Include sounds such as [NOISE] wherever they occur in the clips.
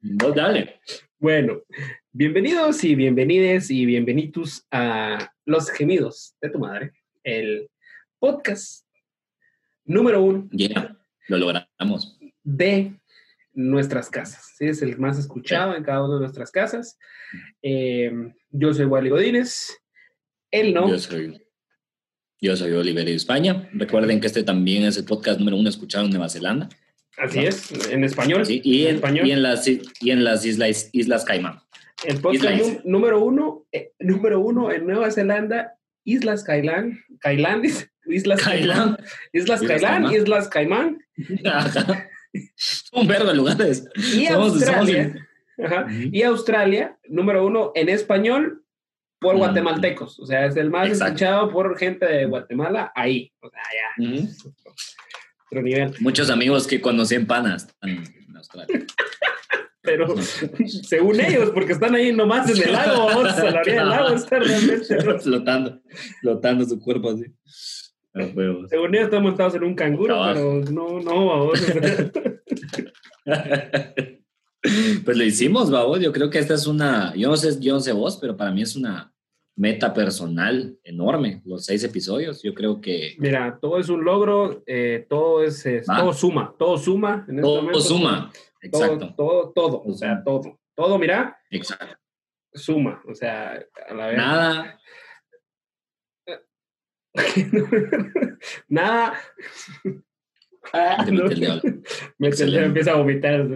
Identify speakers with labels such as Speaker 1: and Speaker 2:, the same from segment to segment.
Speaker 1: No, dale.
Speaker 2: Bueno, bienvenidos y bienvenides y bienvenidos a Los Gemidos de tu Madre, el podcast número uno
Speaker 1: Ya, lo logramos.
Speaker 2: de nuestras casas. ¿sí? Es el más escuchado en cada una de nuestras casas. Eh, yo soy Wally Godínez. Él no.
Speaker 1: Yo soy, yo soy Oliver de España. Recuerden que este también es el podcast número uno escuchado en Nueva Zelanda.
Speaker 2: Así es, en español.
Speaker 1: Sí, y, en,
Speaker 2: español.
Speaker 1: y en las, y en las islas, islas Caimán.
Speaker 2: El podcast número uno, eh, número uno en Nueva Zelanda, Islas Cailán, Cailán, Islas Cailán. Islas Cailán,
Speaker 1: Caimán.
Speaker 2: Islas Caimán. [LAUGHS]
Speaker 1: Un verbo de lugares.
Speaker 2: y
Speaker 1: Somos- somos
Speaker 2: Australia. Ajá,
Speaker 1: Ujú.
Speaker 2: Y Australia, número uno en español por guatemaltecos. O sea, es el más
Speaker 1: Exacto.
Speaker 2: escuchado por gente de Guatemala ahí. O sea, ya. Otro nivel.
Speaker 1: Muchos amigos que conocen panas están en Australia. [LAUGHS]
Speaker 2: Pero según ellos, porque están ahí nomás en el lago, vamos a la orilla del lago, está realmente. [LAUGHS]
Speaker 1: flotando, flotando su cuerpo así.
Speaker 2: Según ellos, estamos montados en un canguro, pero no, no, vamos. [LAUGHS]
Speaker 1: Pues lo hicimos, babos. Yo creo que esta es una, yo no sé, yo no sé vos, pero para mí es una meta personal enorme, los seis episodios. Yo creo que
Speaker 2: Mira, todo es un logro, eh, todo es, es-
Speaker 1: Va.
Speaker 2: todo suma, todo suma. En este
Speaker 1: todo
Speaker 2: momento,
Speaker 1: suma.
Speaker 2: Todo,
Speaker 1: Exacto,
Speaker 2: todo, todo, o sea, todo. Todo, mira,
Speaker 1: exacto.
Speaker 2: suma, o sea, a la vez.
Speaker 1: Nada, [LAUGHS]
Speaker 2: Nada. Ah, [LAUGHS] no. Me empieza a vomitar.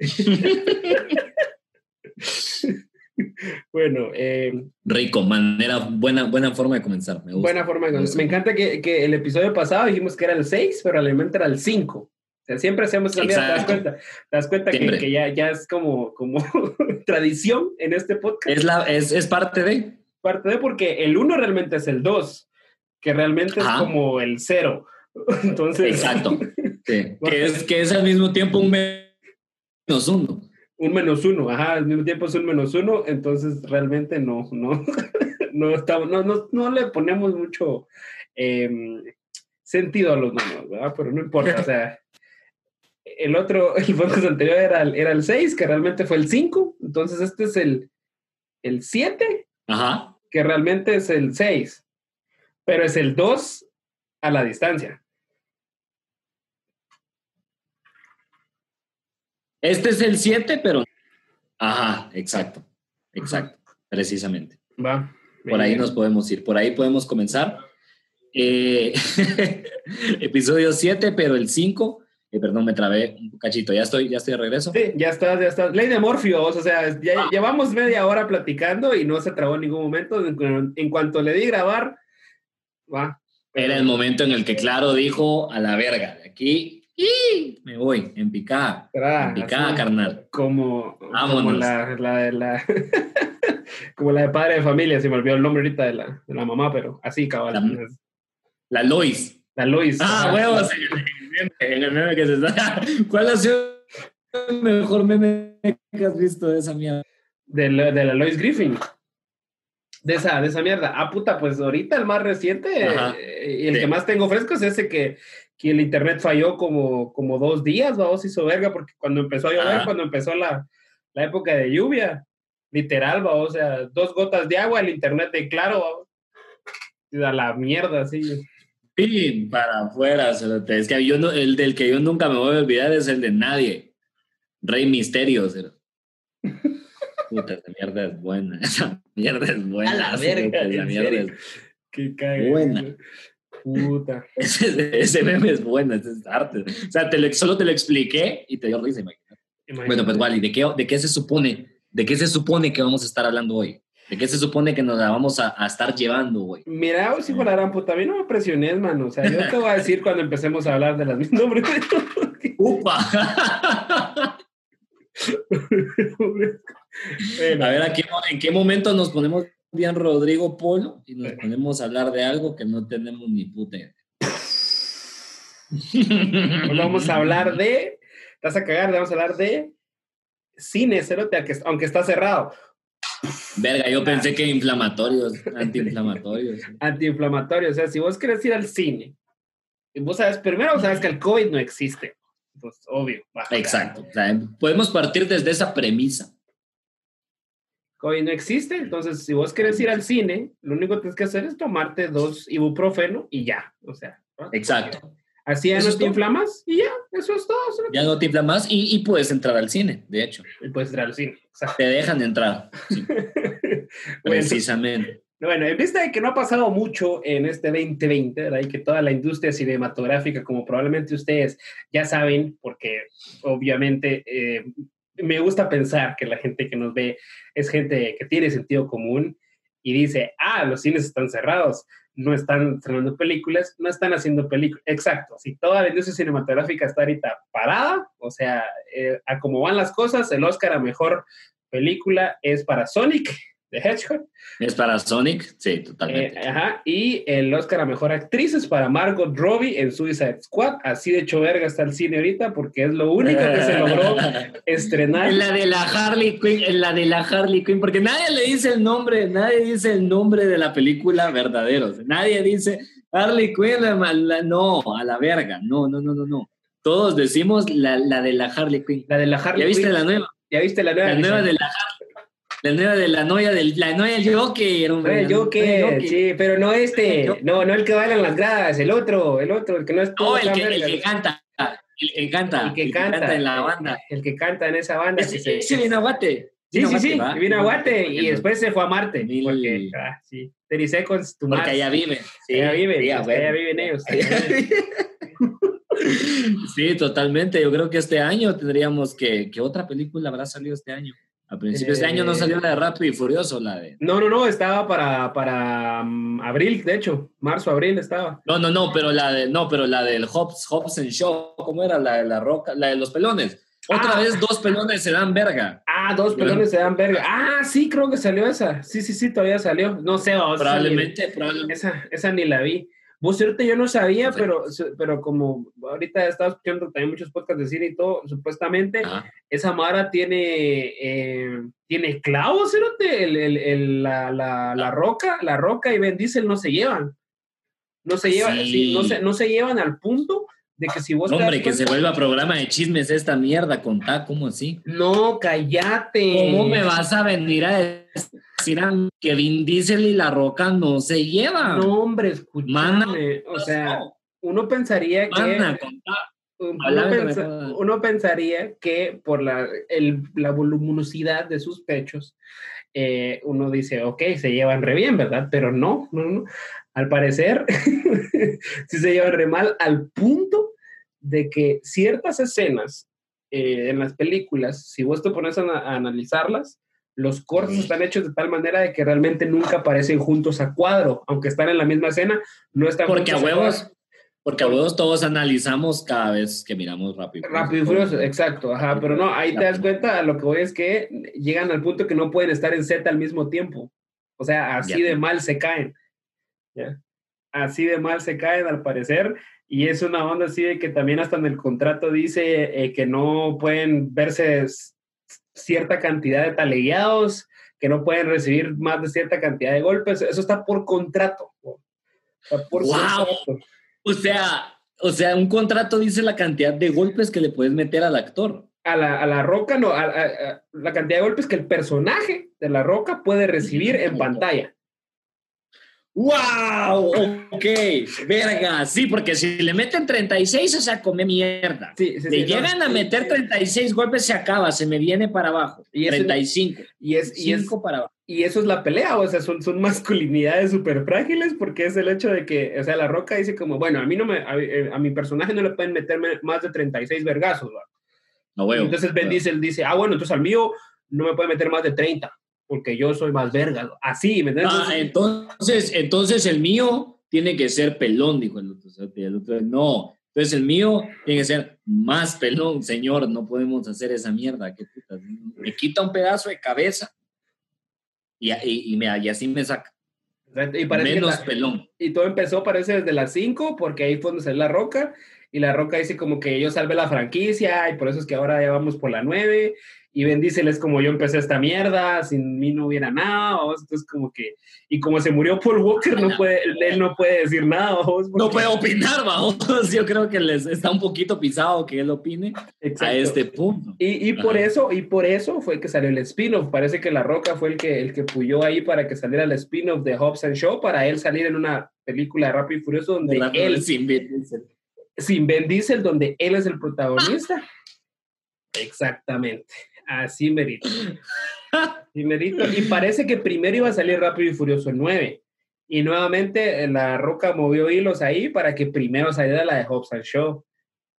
Speaker 2: [LAUGHS] [LAUGHS] bueno, eh,
Speaker 1: rico, manera, buena, buena forma de comenzar. Me gusta.
Speaker 2: buena forma de
Speaker 1: Me gusta.
Speaker 2: Me encanta que, que el episodio pasado dijimos que era el 6, pero realmente era el 5. O sea, siempre hacemos esa mierda, ¿te das cuenta? ¿Te das cuenta que, que ya, ya es como, como [LAUGHS] tradición en este podcast?
Speaker 1: Es, la, es, es parte de.
Speaker 2: parte de porque el 1 realmente es el 2, que realmente
Speaker 1: Ajá.
Speaker 2: es como el 0. [LAUGHS] Entonces,
Speaker 1: Exacto. Sí. Que, es, que es al mismo tiempo un menos uno.
Speaker 2: Un menos uno, ajá, al mismo tiempo es un menos uno, entonces realmente no, no, [LAUGHS] no, estamos, no, no, no le ponemos mucho em, sentido a los números, ¿verdad? Pero no importa, o sea, el otro, [LAUGHS] el podcast anterior era, el- era el 6, que realmente fue el 5, entonces este es el, el 7,
Speaker 1: Ajá.
Speaker 2: que realmente es el 6, pero es el 2 a la distancia.
Speaker 1: Este es el 7, pero. Ajá, exacto. Exacto. Precisamente.
Speaker 2: Va.
Speaker 1: Por ahí nos podemos ir. Por ahí podemos comenzar. Eh, [LAUGHS] episodio 7, pero el 5. eh, perdón, me trabé un cachito. Ya estoy, ya estoy de regreso.
Speaker 2: Sí, ya estás, ya estás. Ley de Morpheus, o sea, ya
Speaker 1: Ah.
Speaker 2: llevamos media hora platicando y no se trabó en ningún momento. En, en cuanto le di grabar, va.
Speaker 1: Era el momento en el que Claro dijo a la verga. De aquí ¡y! me voy en picada. En picada, carnal.
Speaker 2: Como, como la, la de la [LAUGHS] como la de padre de familia, se me olvidó el nombre ahorita de la, de la mamá, pero así cabal.
Speaker 1: La- La Lois.
Speaker 2: La Lois.
Speaker 1: Ah, huevos. En el meme, en el meme que se está. [LAUGHS] ¿Cuál ha sido el mejor meme que has visto de esa mierda?
Speaker 2: De la, de la Lois Griffin. De esa, de esa mierda. Ah, puta, pues ahorita el más reciente
Speaker 1: Ajá.
Speaker 2: eh, y el
Speaker 1: Sí.
Speaker 2: que más tengo fresco es ese que, que el internet falló como, como dos días, vamos, hizo verga, porque cuando empezó a llover,
Speaker 1: Ajá.
Speaker 2: cuando empezó la, la época de lluvia, literal, va, o sea, dos gotas de agua, el internet de claro, a la mierda, sí.
Speaker 1: Pin para afuera. Es que yo no, el del que yo nunca me voy a olvidar es el de nadie. Rey Misterio. cerote. [LAUGHS] Puta, esa mierda es buena. [LAUGHS] Esa mierda es buena.
Speaker 2: A la verga,
Speaker 1: esa
Speaker 2: ¿en
Speaker 1: mierda es-
Speaker 2: Qué cague.
Speaker 1: Buena.
Speaker 2: Puta. [LAUGHS]
Speaker 1: ese, ese meme es bueno, ese es arte. O sea, te lo- solo te lo expliqué y te dio risa, imagínate. Bueno, pues Wally, ¿de qué, ¿de qué se supone? ¿De qué se supone que vamos a estar hablando hoy? ¿De qué se supone que nos la vamos a, a estar llevando hoy?
Speaker 2: Mira, vos, hijo de la gran puta, a mí no me presiones, mano. O sea, yo te voy a decir cuando empecemos a hablar de las mismas nombres. [LAUGHS]
Speaker 1: ¡Upa!
Speaker 2: Bueno, [LAUGHS]
Speaker 1: A ver, ¿a qué ¿en qué momento nos ponemos bien Rodrigo Polo y nos ponemos a hablar de algo que no tenemos ni puta idea?
Speaker 2: Hoy vamos a hablar de. Te vas a cagar, vamos a hablar de cine, cerote, aunque, está cerrado.
Speaker 1: Verga, yo pensé que inflamatorios, antiinflamatorios. [LAUGHS]
Speaker 2: Antiinflamatorio. O sea, si vos querés ir al cine, y vos sabes, primero sabes que el COVID no existe. pues obvio.
Speaker 1: Exacto. podemos partir desde esa premisa.
Speaker 2: Hoy no existe, entonces si vos querés ir al cine, lo único que tienes que hacer es tomarte dos ibuprofeno y ya, o sea.
Speaker 1: Exacto.
Speaker 2: Así ya no te inflamas y ya, eso es todo.
Speaker 1: Ya no te inflamas y, y, puedes entrar al cine, de hecho.
Speaker 2: Y puedes entrar al cine,
Speaker 1: exacto. Te dejan entrar, [LAUGHS] precisamente.
Speaker 2: Bueno, en vista de que no ha pasado mucho en este 2020, ¿verdad? Y que toda la industria cinematográfica, como probablemente ustedes ya saben, porque obviamente eh, me gusta pensar que la gente que nos ve es gente que tiene sentido común y dice, ah, los cines están cerrados no están estrenando películas, no están haciendo películas. Exacto, si toda la industria cinematográfica está ahorita parada, o sea, eh, a cómo van las cosas, el Oscar a mejor película es para Sonic de Hedgehog.
Speaker 1: Es para Sonic, sí, totalmente.
Speaker 2: Eh, ajá, y el Oscar a Mejor Actriz es para Margot Robbie en Suicide Squad. Así de hecho verga está el cine ahorita porque es lo único que se logró [LAUGHS] estrenar.
Speaker 1: En la de la Harley Quinn, en la de la Harley Quinn, porque nadie le dice el nombre, nadie dice el nombre de la película verdadero. Nadie dice Harley Quinn, no, a la verga, no, no, no, no, no. Todos decimos la, la de la Harley Quinn.
Speaker 2: La de la Harley
Speaker 1: ¿Ya viste la nueva?
Speaker 2: ¿Ya viste la nueva?
Speaker 1: La nueva de la Harley la nueva de la novia del, la novia del Joker,
Speaker 2: hombre. El Joker, sí, pero no este, no, no el que baila en las gradas, el otro, el otro, el que no es
Speaker 1: todo. el, que, el que canta, el que canta,
Speaker 2: el que, canta,
Speaker 1: en la banda.
Speaker 2: El que canta en esa banda.
Speaker 1: Ese, sí, ese viene a Guate.
Speaker 2: Sí, sí, sí, vino a Guate y después se fue a Marte. Porque, ah, sí,
Speaker 1: Porque allá vive.
Speaker 2: Sí, allá vive, allá viven ellos. [LAUGHS]
Speaker 1: sí, totalmente. Yo creo que este año tendríamos que, ¿qué otra película habrá salido este año? A principios de año no salió la de Rápido y Furioso, la de...
Speaker 2: No, no, no, estaba para, para mm, abril, de hecho, marzo, abril estaba.
Speaker 1: No, no, no, pero la de, no, pero la del Hobbs, Hobbs and Show, ¿cómo era? La de la roca, la de los pelones. Otra ah. vez dos pelones se dan verga.
Speaker 2: Ah, dos pelones se dan verga. Ah, sí, creo que salió esa. Sí, sí, sí, todavía salió. No sé,
Speaker 1: probablemente, probablemente.
Speaker 2: Esa, esa ni la vi. Vos cierto, yo no sabía, pero, pero como ahorita he estado escuchando también muchos podcasts de cine y todo, supuestamente esa Mara tiene, eh, tiene clavos, El, el, el, la, la, la, roca, la roca y Ben Diesel no se llevan. No se llevan, no, se, no se llevan al punto de que si vos...
Speaker 1: Hombre, que se vuelva programa de chismes esta mierda, contá, ¿cómo así?
Speaker 2: No, cállate.
Speaker 1: ¿Cómo me vas a venir a decir que Vin Diesel y La Roca no se llevan?
Speaker 2: No, hombre, escúchame. o sea, uno pensaría que... Uno, pensaría que por la, el, la voluminosidad de sus pechos, eh, uno dice, ok, se llevan re bien, ¿verdad? Pero no, no, no. Al parecer, [LAUGHS] sí se llevan re mal al punto de que ciertas escenas eh, en las películas, si vos te pones a, analizarlas, los cortes están hechos de tal manera de que realmente nunca aparecen juntos a cuadro, aunque están en la misma escena, no están
Speaker 1: Porque a huevos, porque a huevos todos analizamos cada vez que miramos rápido.
Speaker 2: Rápido y furioso, exacto, ajá, pero no, ahí te das cuenta, lo que voy es que llegan al punto que no pueden estar en Z al mismo tiempo. O sea, así de mal se caen. Así de mal se caen al parecer. Y es una onda así de que también hasta en el contrato dice eh, que no pueden verse cierta cantidad de talegueados, que no pueden recibir más de cierta cantidad de golpes. Eso está por contrato.
Speaker 1: por wow. O sea, o sea, un contrato dice la cantidad de golpes que le puedes meter al actor.
Speaker 2: A la, a la roca, no, a, la cantidad de golpes que el personaje de la roca puede recibir en pantalla.
Speaker 1: ¡Wow! Ok, verga. Sí, porque si le meten 36, o sea, come mierda. Sí, le llegan a meter 36 golpes, se acaba, se me viene para abajo. Y 35.
Speaker 2: y es, y es, para abajo. Y eso es la pelea, o sea, son, son masculinidades súper frágiles porque es el hecho de que, o sea, la roca dice como, bueno, a mí no me, a, eh, mi personaje no le pueden meter más de 36 vergazos, ¿va? No, bueno, entonces Ben Diesel dice, ah, bueno, entonces al mío no me puede meter más de 30 porque yo soy más verga. Así, ¿me entiendes?
Speaker 1: Ah, entonces, entonces el mío tiene que ser pelón, dijo el otro. El otro no. Entonces el mío tiene que ser más pelón, señor. No podemos hacer esa mierda. ¿Qué? Me quita un pedazo de cabeza y, y, me, y así me saca. Y Menos pelón.
Speaker 2: Y todo empezó, parece, desde las 5, porque ahí fue donde salió la roca. Y la roca dice como que yo salvé la franquicia y por eso es que ahora ya vamos por la 9 y Ben Diesel es como yo empecé esta mierda, sin mí no hubiera nada, entonces como que, y como se murió Paul Walker, no puede, él no puede decir nada.
Speaker 1: No puede opinar, vamos. [LAUGHS] Yo creo que les está un poquito pisado que él opine a este punto.
Speaker 2: Y, y por eso, y por eso fue que salió el spin-off. Parece que La Roca fue el que, el que puyó ahí para que saliera el spin-off de Hobbs and Show, para él salir en una película de Rápido y Furioso donde él...
Speaker 1: Sin Diesel.
Speaker 2: Sin Ben Diesel, donde él es el protagonista. Exactamente. Así merito. Así merito. Y parece que primero iba a salir Rápido y Furioso 9. Y nuevamente eh, la Roca movió hilos ahí para que primero saliera la de Hobbs and Show.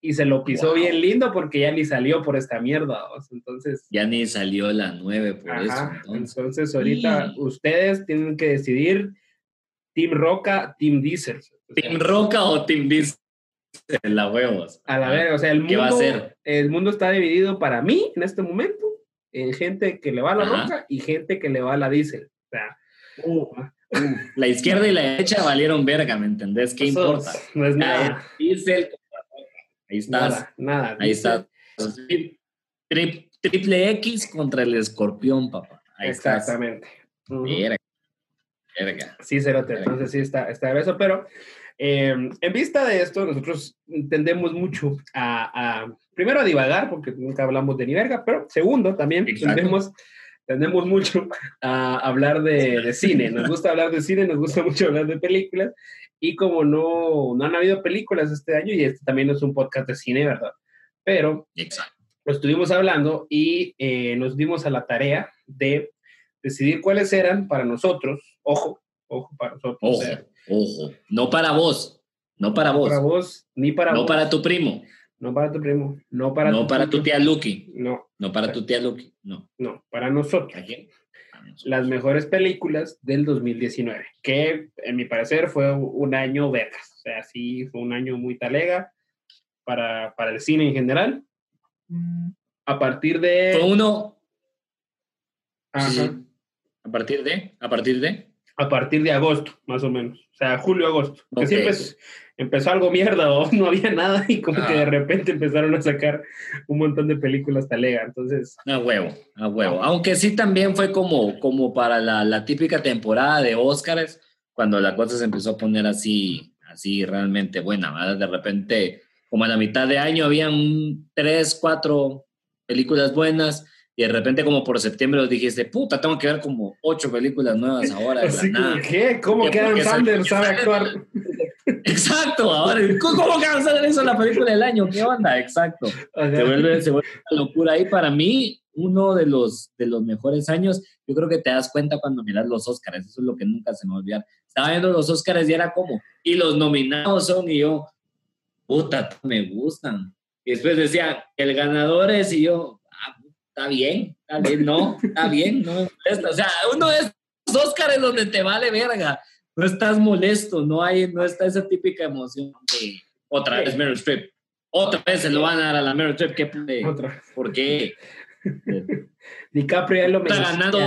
Speaker 2: Y se lo pisó bien lindo porque ya ni salió por esta mierda. Entonces.
Speaker 1: Ya ni salió la 9 por eso.
Speaker 2: Entonces, ahorita ustedes tienen que decidir Team Roca, Team Diesel.
Speaker 1: ¿Team Roca o Team Diesel? [LAUGHS] La huevos.
Speaker 2: A la vez, o sea, el mundo, va a el mundo está dividido para mí en este momento en gente que le va a la roca y gente que le va a la diésel. O sea,
Speaker 1: uh, uh, la izquierda y la derecha valieron verga, ¿me entendés? ¿Qué importa?
Speaker 2: No es nada.
Speaker 1: Diesel, ahí estás.
Speaker 2: Nada,
Speaker 1: Ahí está. triple X contra el escorpión, papá. Ahí
Speaker 2: Exactamente.
Speaker 1: Verga. Verga.
Speaker 2: Sí, Cerote. Entonces sí está, está eso, pero eh, en vista de esto, nosotros tendemos mucho a, primero a divagar, porque nunca hablamos de ni verga, pero segundo, también tendemos, tendemos mucho a hablar de, cine. Nos gusta hablar de cine, nos gusta mucho hablar de películas, y como no, no han habido películas este año, y este también es un podcast de cine, ¿verdad? Pero lo estuvimos hablando y eh, nos dimos a la tarea de decidir cuáles eran para nosotros, ojo, ojo para nosotros.
Speaker 1: Ojo. Ojo, no para vos, no para vos.
Speaker 2: Para vos, ni para
Speaker 1: no para tu primo.
Speaker 2: No para tu primo, no para
Speaker 1: No para tu tía Lucky.
Speaker 2: No.
Speaker 1: No para tu tía Lucky, no.
Speaker 2: No, para nosotros. Las mejores películas del 2019, que en mi parecer fue un año vergas. O sea, sí, fue un año muy talega para, para el cine en general. A partir de...
Speaker 1: Fue uno... Ajá. A partir de... A partir de
Speaker 2: a partir de agosto, más o menos. O sea, julio, agosto. Que siempre empezó algo mierda o [LAUGHS] no había nada y como que de ah. repente empezaron a sacar un montón de películas talega. Entonces.
Speaker 1: A huevo, a huevo. Aunque sí también fue como, como para la, la típica temporada de Óscares, cuando la cosa se empezó a poner así, así realmente buena. ¿verdad? De repente, como a la mitad de año, habían tres, cuatro películas buenas y de repente como por septiembre dijiste, puta, tengo que ver como ocho películas nuevas ahora. [LAUGHS]
Speaker 2: Así ¿qué? ¿Cómo que Adam Sandler sabe [LAUGHS] actuar?
Speaker 1: Exacto, ahora, ¿cómo que Adam Sandler hizo la película del año? ¿Qué onda? Exacto. Se vuelve, se vuelve una locura. ahí para mí, uno de los, de los mejores años, yo creo que te das cuenta cuando miras los Oscars, eso es lo que nunca se me olvidar. Estaba viendo los Oscars y era como, y los nominados son, y yo, puta, me gustan. Y después decía, el ganador es, y yo, está bien, está bien, no, está bien, no O sea, uno de esos Óscares donde te vale verga, no estás molesto, no hay, no está esa típica emoción de otra vez Meryl Streep, otra vez se lo van a dar a la Meryl Streep, ¿qué, otra. ¿por qué? [LAUGHS]
Speaker 2: DiCaprio ya lo
Speaker 1: está ganando,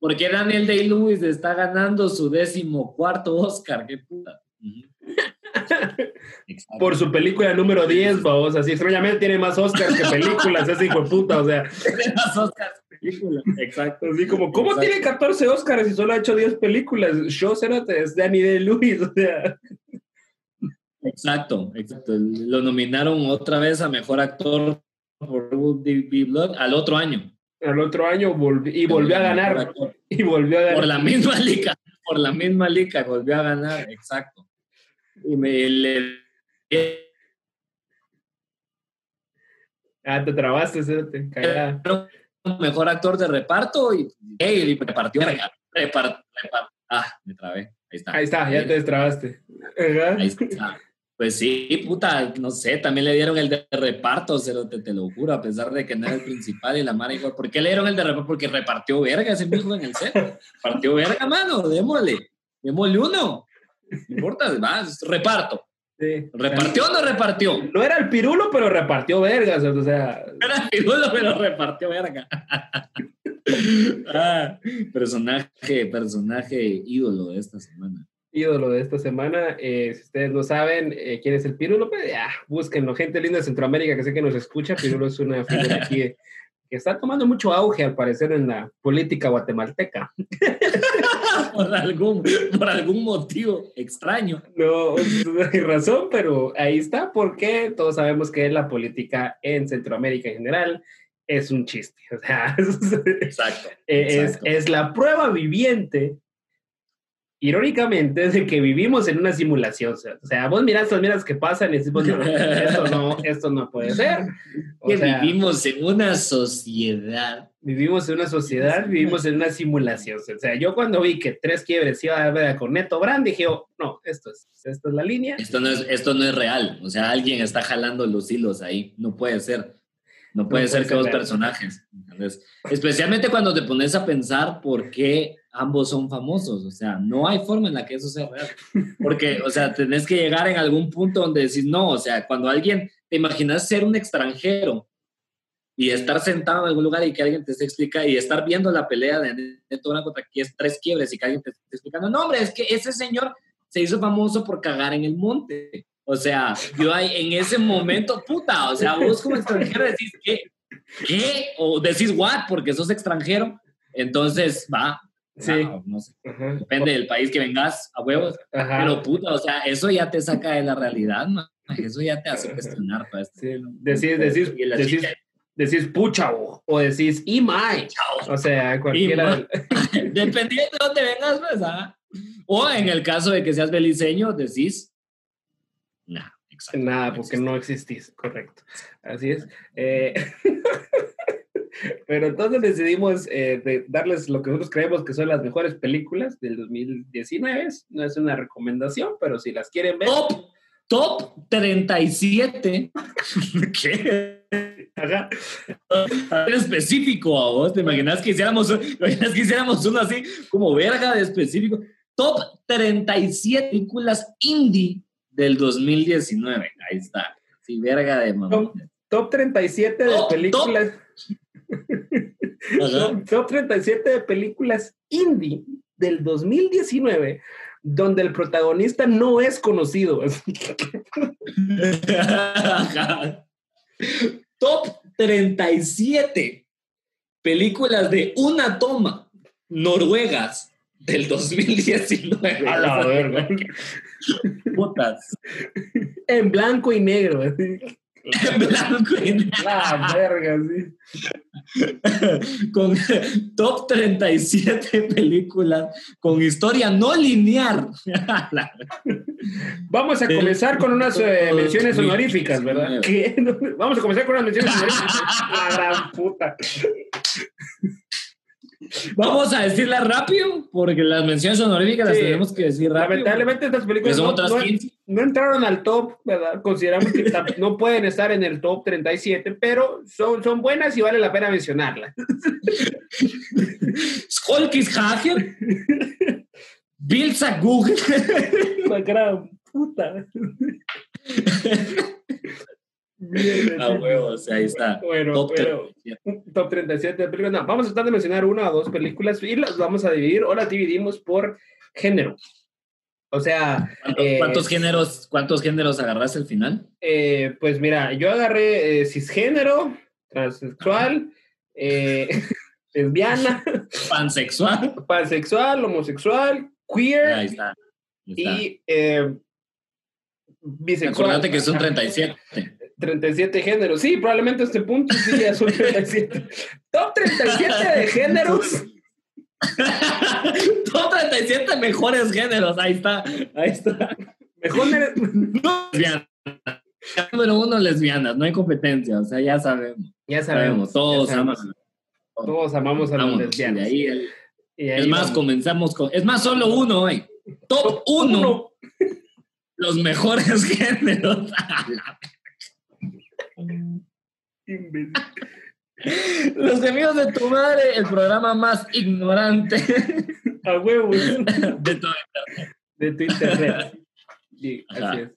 Speaker 1: porque Daniel Day-Lewis está ganando su décimo cuarto Oscar, qué puta.
Speaker 2: Por su película número 10, vamos, así extrañamente tiene más Oscars que películas, ese hijo de puta, o sea. [LAUGHS]
Speaker 1: Tiene más Oscars que películas, exacto.
Speaker 2: Así como, ¿cómo tiene 14 Oscars y solo ha hecho 10 películas? Show es Danny de Lewis, o sea.
Speaker 1: Exacto, exacto. Lo nominaron otra vez a mejor actor por Blood al otro año.
Speaker 2: Al otro año y volvió a ganar. Y volvió a ganar.
Speaker 1: Por la misma liga, por la misma liga volvió a ganar, exacto y me le...
Speaker 2: Ah, te trabaste, te
Speaker 1: Mejor actor de reparto y, hey, repartió. ah, me trabé. Ahí está.
Speaker 2: Ahí está, ya te destrabaste.
Speaker 1: Ahí está. Pues sí, puta, no sé, también le dieron el de reparto, se lo, te, te, lo juro, a pesar de que no era el principal y la mara igual. ¿Por qué le dieron el de reparto? Porque repartió verga ese mismo en el set. Partió verga, mano, démosle. Démosle uno. No importa, más, reparto. ¿Repartió o no repartió?
Speaker 2: No era el pirulo, pero repartió vergas, o sea...
Speaker 1: era el pirulo, pero repartió verga. [LAUGHS] ah, personaje, personaje ídolo de esta semana.
Speaker 2: ídolo de esta semana. Eh, si ustedes no saben eh, quién es el Pirulo, pues ya, búsquenlo. Gente linda de Centroamérica que sé que nos escucha. Pirulo es una figura aquí que está tomando mucho auge, al parecer, en la política guatemalteca. [LAUGHS] [LAUGHS]
Speaker 1: por, algún, por algún motivo extraño.
Speaker 2: No, no hay razón, pero ahí está, porque todos sabemos que la política en Centroamérica en general es un chiste. O sea, [LAUGHS]
Speaker 1: exacto,
Speaker 2: es, es la prueba viviente irónicamente, de que vivimos en una simulación. O sea, vos miras las miras que pasan y decís, [LAUGHS] esto no, esto no puede ser.
Speaker 1: que vivimos en una sociedad.
Speaker 2: Vivimos en una sociedad, vivimos en una simulación. O sea, yo cuando vi que tres quiebres iba a ver con Neto Brand, dije, oh, no, esto es, esto es la línea.
Speaker 1: Esto no es, esto no es real. O sea, alguien está jalando los hilos ahí. No puede ser. No puede, ser que dos personajes. Especialmente cuando te pones a pensar por qué ambos son famosos. O sea, no hay forma en la que eso sea real. Porque, o sea, tenés que llegar en algún punto donde decís, no, o sea, cuando alguien, te imaginas ser un extranjero y estar sentado en algún lugar y que alguien te explica y estar viendo la pelea de Neto contra tres quiebres y que alguien te esté explicando, no, hombre, es que ese señor se hizo famoso por cagar en el monte. O sea, yo ahí, en ese momento, puta, o sea, vos como extranjero decís, ¿qué? ¿Qué? O decís, what, porque sos extranjero. Entonces, va, Sí. no sé. Depende del país que vengas, a huevos. Pero puta, o sea, eso ya te saca de la realidad, ¿no? Eso ya te hace cuestionar. Pues.
Speaker 2: Sí. Decís, decís, decís, decís, pucha o, o decís imai. O sea, cualquiera. [LAUGHS] [LAUGHS]
Speaker 1: Dependiendo de dónde vengas, pues, ¿ah? O en el caso de que seas beliceño, decís, nada.
Speaker 2: Nada, porque no existís, correcto. Así es. Eh, [LAUGHS] [LAUGHS] pero entonces decidimos eh, darles lo que nosotros creemos que son las mejores películas del 2019. No es una recomendación, pero si las quieren ver.
Speaker 1: Top, top 37. [LAUGHS] ¿Qué? Ajá. específico a vos. ¿Te imaginas que hiciéramos, imaginas que hiciéramos uno así como verga de específico? Top 37 películas indie del 2019. Ahí está. Sí, verga de
Speaker 2: mamá. Top, 37 de películas. Top, [LAUGHS] 37 de películas indie del 2019 donde el protagonista no es conocido. [LAUGHS]
Speaker 1: Top 37 películas de una toma noruegas del 2019.
Speaker 2: A la verga. En blanco y negro. [LAUGHS]
Speaker 1: blanco y negro.
Speaker 2: La verga,
Speaker 1: sí. Con top 37 películas con historia no lineal. [LAUGHS]
Speaker 2: Vamos a comenzar con unas eh, menciones honoríficas, ¿verdad? [LAUGHS] Vamos a comenzar con unas menciones honoríficas. La gran puta.
Speaker 1: Vamos a decirla rápido, porque las menciones honoríficas las tenemos que decir rápido.
Speaker 2: Lamentablemente estas películas no, entraron al top, ¿verdad? Consideramos que no pueden estar en el top 37, pero son, son buenas y vale la pena mencionarlas.
Speaker 1: Skolkis Hager, Bilza Google. [LAUGHS]
Speaker 2: La gran puta. [LAUGHS]
Speaker 1: A huevos, ahí está. [LAUGHS]
Speaker 2: Bueno, top, pero, 37. top 37 de películas. No, vamos a tratar de mencionar una o dos películas y las vamos a dividir o las dividimos por género. O sea.
Speaker 1: ¿Cuántos, eh, géneros, ¿Cuántos géneros agarraste al final?
Speaker 2: Eh, pues mira, yo agarré eh, cisgénero, transexual, [LAUGHS] lesbiana,
Speaker 1: pansexual,
Speaker 2: pansexual, homosexual, queer. Ahí está. Y bisexual.
Speaker 1: Acordate que son 37.
Speaker 2: 37 géneros. Sí, probablemente este punto sí ya son [LAUGHS] 37. Top 37 de géneros. [LAUGHS]
Speaker 1: Top 37 mejores géneros. Ahí está. Ahí está.
Speaker 2: Mejores.
Speaker 1: Número uno, lesbianas. No hay competencia. O sea, ya sabemos.
Speaker 2: Ya sabemos.
Speaker 1: Todos
Speaker 2: amamos. Todos amamos a los lesbianas.
Speaker 1: Ahí, es más, comenzamos con. Es más, solo uno hoy. Top 1. Los mejores [LAUGHS] géneros. Los amigos de tu madre, el programa más ignorante.
Speaker 2: A huevos.
Speaker 1: De
Speaker 2: tu internet. De tu internet. así es.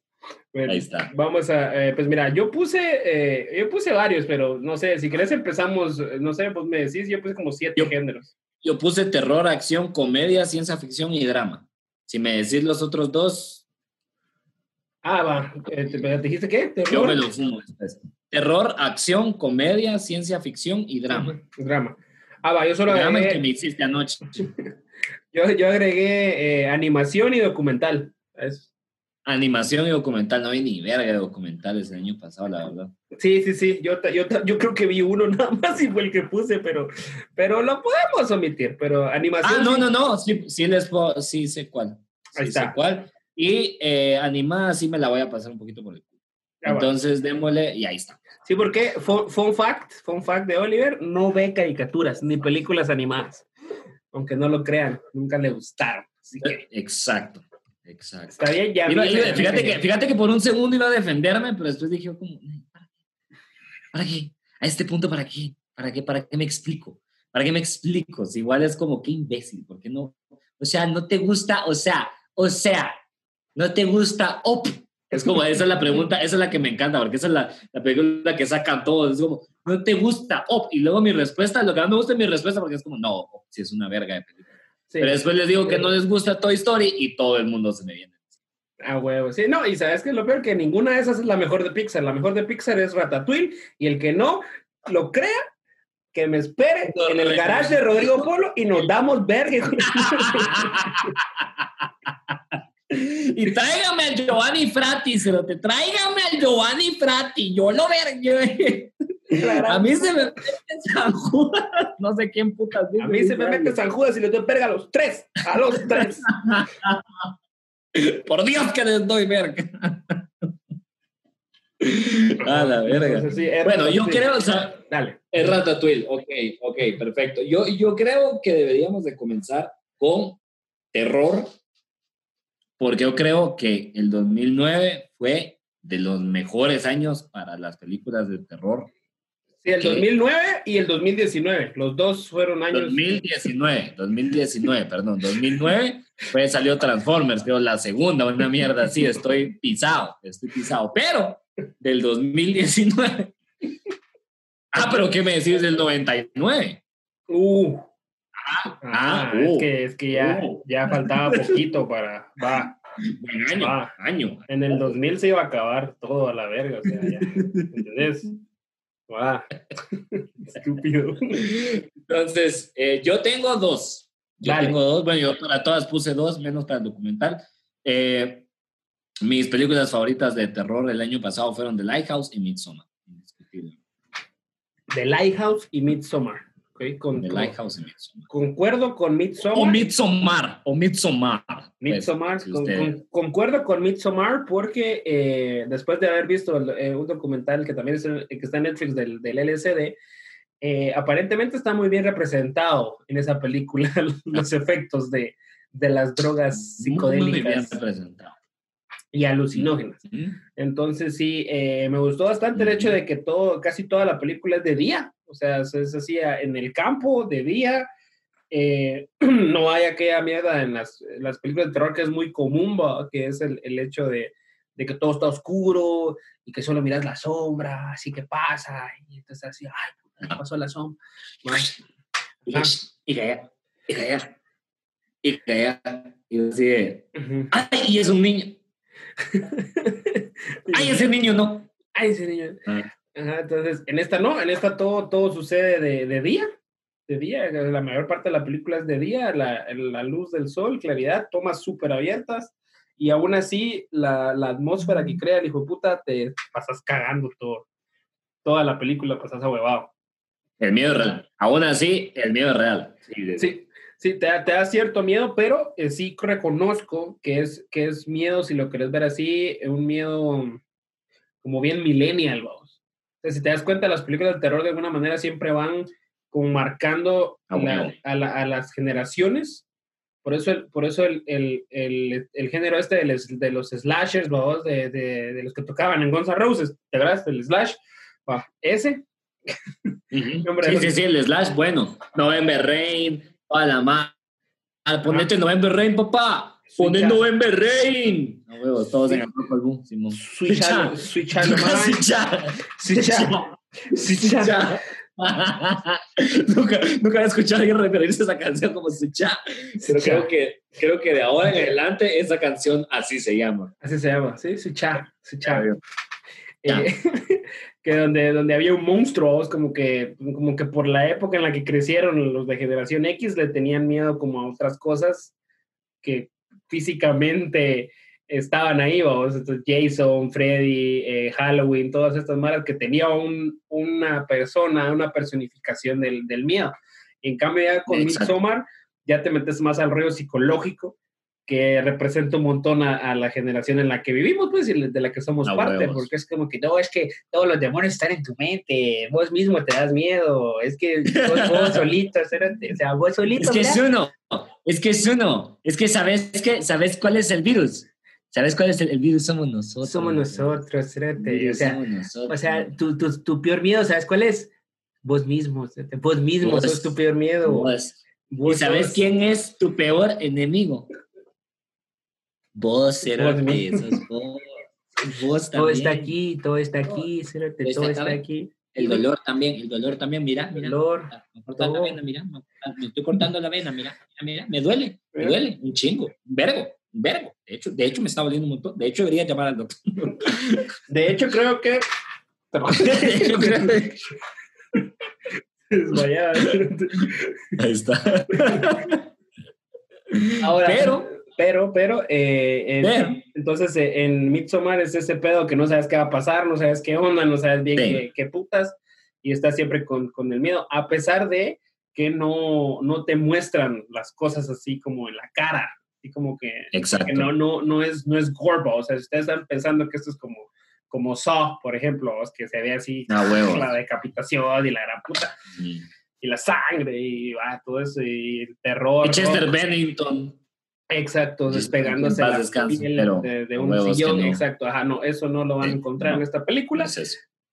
Speaker 1: Ahí está.
Speaker 2: Vamos a, eh, pues mira, yo puse, eh, yo puse varios, pero no sé, si querés empezamos, no sé, pues me decís, yo puse como siete géneros.
Speaker 1: Yo puse terror, acción, comedia, ciencia ficción y drama. Si me decís los otros dos.
Speaker 2: Ah, va. Eh, ¿Te, dijiste qué?
Speaker 1: ¿Terror? Yo me lo fumo Terror, acción, comedia, ciencia ficción y drama.
Speaker 2: Drama. Ah, va, yo solo
Speaker 1: drama agregué... que me hiciste anoche. [LAUGHS]
Speaker 2: yo, yo agregué eh, animación y documental.
Speaker 1: Animación y documental, no vi ni verga de documentales el año pasado, la verdad.
Speaker 2: Sí, sí, sí, yo, yo, yo creo que vi uno [LAUGHS] nada más y fue el que puse, pero, pero lo podemos omitir, pero animación...
Speaker 1: Ah, no, no, no, sí, sí les puedo, sí sé cuál. Sí Ahí está. sé cuál. Y eh, animada sí me la voy a pasar un poquito por el culo. Entonces démosle y ahí está.
Speaker 2: Sí, porque fun, fact, fun fact de Oliver, no ve caricaturas ni películas animadas. Aunque no lo crean, nunca le gustaron.
Speaker 1: Exacto. Exacto.
Speaker 2: Está bien, ya.
Speaker 1: fíjate, que, fíjate que por un segundo iba a defenderme, pero después dije, como, ¿para qué? ¿A este punto para qué? ¿Para qué? ¿Para qué me explico? ¿Para qué me explico? Si igual es como, qué imbécil, ¿por qué no? O sea, no te gusta, o sea, o sea, no te gusta, op. Es como, esa es la pregunta, esa es la que me encanta, porque esa es la, la pregunta que sacan todos. Es como, no te gusta, op. Y luego mi respuesta, lo que más me gusta es mi respuesta, porque es como, no, si es una verga de película. Pero después les digo que no les gusta Toy Story y todo el mundo se me viene.
Speaker 2: Ah, huevo. Sí, no, y sabes que es lo peor que ninguna de esas es la mejor de Pixar. La mejor de Pixar es Ratatouille y el que no lo crea, que me espere en el garage de Rodrigo Polo y nos damos verga. [LAUGHS] [LAUGHS]
Speaker 1: y tráigame al Giovanni Frati, pero te tráigame al Giovanni Frati, yo lo verga. A mí se me mete San Judas, no sé quién putas.
Speaker 2: A mí se me mete San Judas y le doy verga a los tres, a los tres. [LAUGHS]
Speaker 1: Por Dios que les doy verga. A la verga. bueno, yo creo, o sea, dale. Es Ratatouille, ok, ok, perfecto. Yo, yo creo que deberíamos de comenzar con terror, porque yo creo que el 2009 fue de los mejores años para las películas de terror
Speaker 2: Sí, el 2009 y el 2019, los dos fueron años.
Speaker 1: 2019, 2019, perdón, 2009 fue salió Transformers, creo la segunda, una mierda así, estoy pisado, estoy pisado, pero del 2019. [LAUGHS] Ah, pero ¿qué me decís del 99?
Speaker 2: Uh. Ah, ah, es, uh. que, es que ya, uh. ya faltaba poquito para. Va.
Speaker 1: Buen año, año.
Speaker 2: En el 2000 se iba a acabar todo a la verga, o sea, ya. ¿Entendés?
Speaker 1: Estúpido. Entonces, eh, yo tengo dos. Yo tengo dos. Bueno, yo para todas puse dos, menos para el documental. Eh, mis películas favoritas de terror el año pasado fueron The Lighthouse y Midsommar.
Speaker 2: The Lighthouse y Midsommar.
Speaker 1: Con, The Lighthouse y
Speaker 2: Midsommar. Concuerdo con Midsommar.
Speaker 1: O Midsommar. O Midsommar.
Speaker 2: Midsommar. Pues, concuerdo con Midsommar porque eh, después de haber visto eh, un documental que también que está en Netflix del, del LSD, eh, aparentemente está muy bien representado en esa película [LAUGHS] los efectos de, de las drogas psicodélicas. Muy bien representado y alucinógenas. Entonces sí, me gustó bastante el hecho de que todo, casi toda la película es de día. O sea, se, hacía en el campo, de día. Eh, [CLEARS THROAT] no hay aquella mierda en las, las, películas de terror que es muy común, que es el, el hecho de, de, que todo está oscuro y que solo miras la sombra, así que pasa, y entonces así, ay, pasó la sombra.
Speaker 1: Y, y calla, y calla, y calla, y así ay, y es un niño. [LAUGHS] ay, ese niño no.
Speaker 2: Ay, ese niño. Ah entonces, en esta no, en esta todo, todo sucede de, de día, de día, la mayor parte de la película es de día, la, la luz del sol, claridad, tomas súper abiertas, y aún así la, la, atmósfera que crea el hijo de puta te pasas cagando todo, toda la película pasas ahuevado.
Speaker 1: El miedo es real, aún así el miedo es real.
Speaker 2: Sí, sí, te, te, da cierto miedo, pero eh, sí reconozco que es, que es miedo, si lo querés ver así, un miedo como bien millennial, si te das cuenta, las películas de terror de alguna manera siempre van como marcando a, a, las generaciones. Por eso, el, por eso el, el, el, género este de los, de los slashers, de, de, de, los que tocaban en Guns N' Roses, ¿te acuerdas? El slash, ese. [LAUGHS]
Speaker 1: sí, sí, sí, el slash, bueno. November Rain, a la madre. Ponete November Rain, papá. Ponen November Rain. No, huevos, todos en el grupo álbum, Simón.
Speaker 2: Switchalo, switchalo,
Speaker 1: switchalo. [LAUGHS] Switchalo. [LAUGHS] Nunca, nunca había escuchado a alguien referirse a esa canción como Sucha. Pero creo que, creo que de ahora en adelante esa canción así se llama.
Speaker 2: Así se llama, sí, Sucha. Sucha. Eh, [LAUGHS] que donde, donde había un monstruo, como que, como que por la época en la que crecieron los de generación X le tenían miedo como a otras cosas que físicamente estaban ahí, vamos, Jason, Freddy, eh, Halloween, todas estas maras que tenía un, una persona, una personificación del, del miedo. En cambio ya con Midsommar ya te metes más al rollo psicológico que representa un montón a, la generación en la que vivimos, pues, y de la que somos parte, porque es como que, no, es que todos los demonios están en tu mente, vos mismo te das miedo, es que vos, [LAUGHS] solito, o sea, vos solito.
Speaker 1: Es que es uno, es que es uno, es que sabes, que, ¿sabes cuál es el virus? ¿Sabes cuál es el, virus? Somos nosotros.
Speaker 2: Somos nosotros, o sea, o sea tu, tu, tu, peor miedo, ¿sabes cuál es? Vos mismo, vos mismo sos tu peor miedo.
Speaker 1: Vos. ¿Y sabes quién es tu peor enemigo? Vos, Cérate, vos.
Speaker 2: Vos también. Todo está aquí, todo está aquí, todo está aquí.
Speaker 1: El dolor también, el dolor también, mira, mira. El dolor. Me cortando la vena, mira. Me estoy cortando la vena, mira, mira, me duele, me duele, un chingo, un vergo, un vergo. De hecho, de hecho me está doliendo un montón. De hecho, debería llamar al doctor. [LAUGHS]
Speaker 2: De hecho, creo que. [LAUGHS] de hecho, creo que. [LAUGHS]
Speaker 1: Ahí está.
Speaker 2: Ahora, pero pero, pero, eh, entonces eh, en Midsommar es ese pedo que no sabes qué va a pasar, no sabes qué onda, no sabes bien qué, putas, y estás siempre con, con, el miedo, a pesar de que no, no te muestran las cosas así como en la cara, así como que, que no, no, no es, no es gorbo, o sea, si ustedes están pensando que esto es como, como Saw, por ejemplo, que se ve así
Speaker 1: ah,
Speaker 2: la decapitación y la gran puta. Y la sangre y ah, todo eso, y el terror.
Speaker 1: Y Chester Bennington.
Speaker 2: Exacto, despegándose la de, un sillón. Exacto, ajá, no, eso no lo van a encontrar en esta película,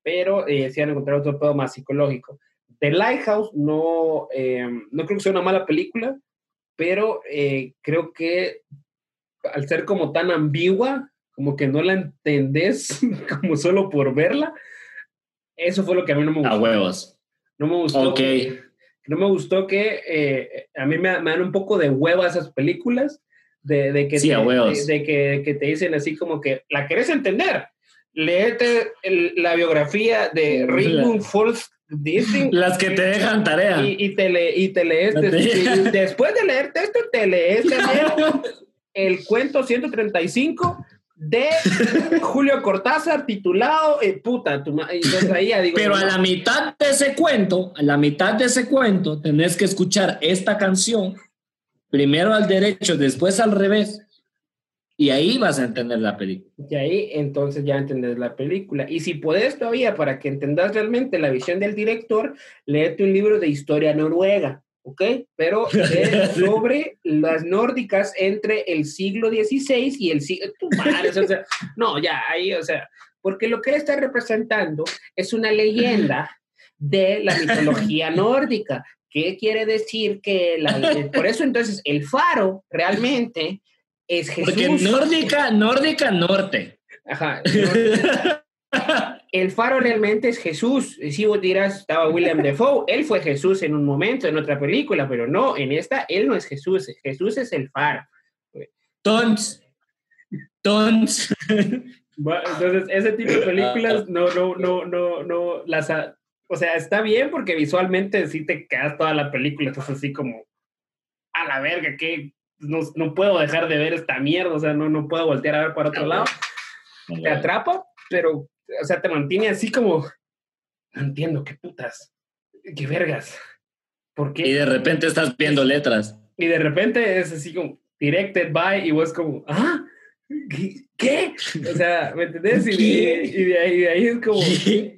Speaker 2: pero eh, sí van a encontrar otro pedo más psicológico. The Lighthouse no, eh, no creo que sea una mala película, pero eh, creo que al ser como tan ambigua, como que no la entendés [LAUGHS] como solo por verla, eso fue lo que a mí no me gustó.
Speaker 1: A huevos.
Speaker 2: No me gustó.
Speaker 1: Ok.
Speaker 2: no me gustó que a mí me, me, dan un poco de hueva esas películas de, que, te, de, que, que, te dicen así como que, ¿la querés entender? Léete la biografía de Ringwood Falls Disney. [LAUGHS]
Speaker 1: Las que te dejan tarea.
Speaker 2: Y, te, le, y te lees, [LAUGHS] después de leerte esto, te lees el [LAUGHS] cuento 135 de Julio Cortázar titulado eh, puta tu ahí digo,
Speaker 1: pero a la mitad de ese cuento a la mitad de ese cuento tenés que escuchar esta canción primero al derecho, después al revés, y ahí vas a entender la película.
Speaker 2: Y ahí entonces ya entendés la película. Y si puedes todavía, para que entendas realmente la visión del director, léete un libro de historia noruega, ¿ok? Pero [LAUGHS] sobre las nórdicas entre el siglo XVI y el siglo... o sea, no, ya, ahí, o sea, porque lo que él está representando es una leyenda de la mitología nórdica. ¿Qué quiere decir que eh, por eso entonces el faro realmente es Jesús?
Speaker 1: Porque nórdica, nórdica norte.
Speaker 2: Ajá. el faro realmente es Jesús. Si vos dirás, estaba William Defoe, él fue Jesús en un momento, en otra película, pero no, en esta él no es Jesús, Jesús es el faro.
Speaker 1: Tons. Tons.
Speaker 2: entonces, ese tipo de películas no, no, no, no, no, las, o sea, está bien porque visualmente sí te quedas toda la película, estás así como, a la verga, que no, no, puedo dejar de ver esta mierda, o sea, no, no puedo voltear a ver para otro lado. Te atrapa, pero, o sea, te mantiene así como, no entiendo, qué putas, qué vergas. ¿Por qué?
Speaker 1: Y de repente estás viendo letras.
Speaker 2: Y de repente es así como, directed by, y vos como, ah, ¿qué? O sea, ¿me entendés? Y, [LAUGHS] y, de ahí, de ahí es como... [LAUGHS]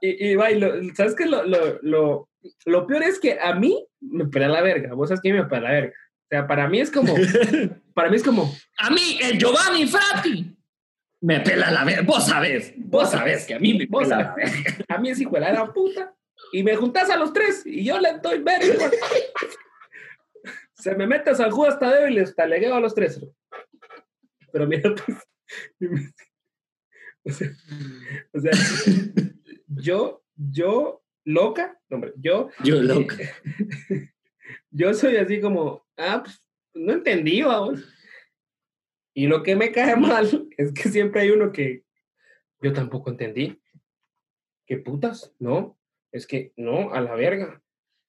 Speaker 2: y, y, va, y ¿sabes qué? Lo, lo, lo, lo, peor es que a mí me pela la verga. Vos sabes que me pela la verga. O sea, para mí es como. [LAUGHS] para mí es como.
Speaker 1: A mí, el Giovanni Frati. Me pela la verga. Vos sabés. Vos sabés que a mí me pela la verga.
Speaker 2: A mí es hijo de la puta. Y me juntás a los tres y yo le doy verga. Se me metes al juego hasta débil y hasta le a los tres. Pero mira, pues. [LAUGHS] O sea, o sea [LAUGHS] yo, yo loca, hombre, yo...
Speaker 1: Yo loca. [LAUGHS]
Speaker 2: yo soy así como, ah, pues, no entendí, vamos. Y lo que me cae [LAUGHS] mal es que siempre hay uno que yo tampoco entendí. ¿Qué putas? No, es que no, a la verga.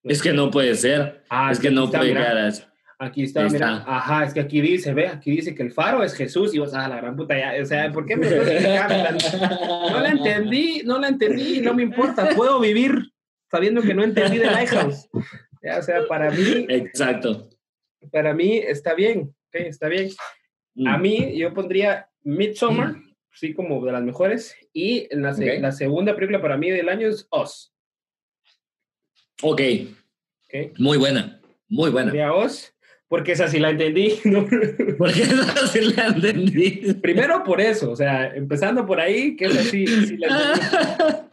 Speaker 1: Es que no puede ser. Ah, es que no puede ser.
Speaker 2: Aquí está, mira. Ajá, es que aquí dice, ve, aquí dice que el faro es Jesús y vos, ah, la gran puta, ya, o sea, ¿por qué me No la entendí, no la entendí, no me importa, puedo vivir sabiendo que no entendí de Lighthouse. o sea, para mí.
Speaker 1: Exacto.
Speaker 2: Para mí está bien, está bien. A mm. mí, yo pondría Midsommar, mm. sí, como de las mejores, y la, la segunda película para mí del año es Oz.
Speaker 1: Ok. okay. Muy buena, muy buena.
Speaker 2: Oz. Porque esa sí la entendí. [LAUGHS]
Speaker 1: Porque esa sí la entendí.
Speaker 2: Primero por eso, o sea, empezando por ahí, que esa sí, sí la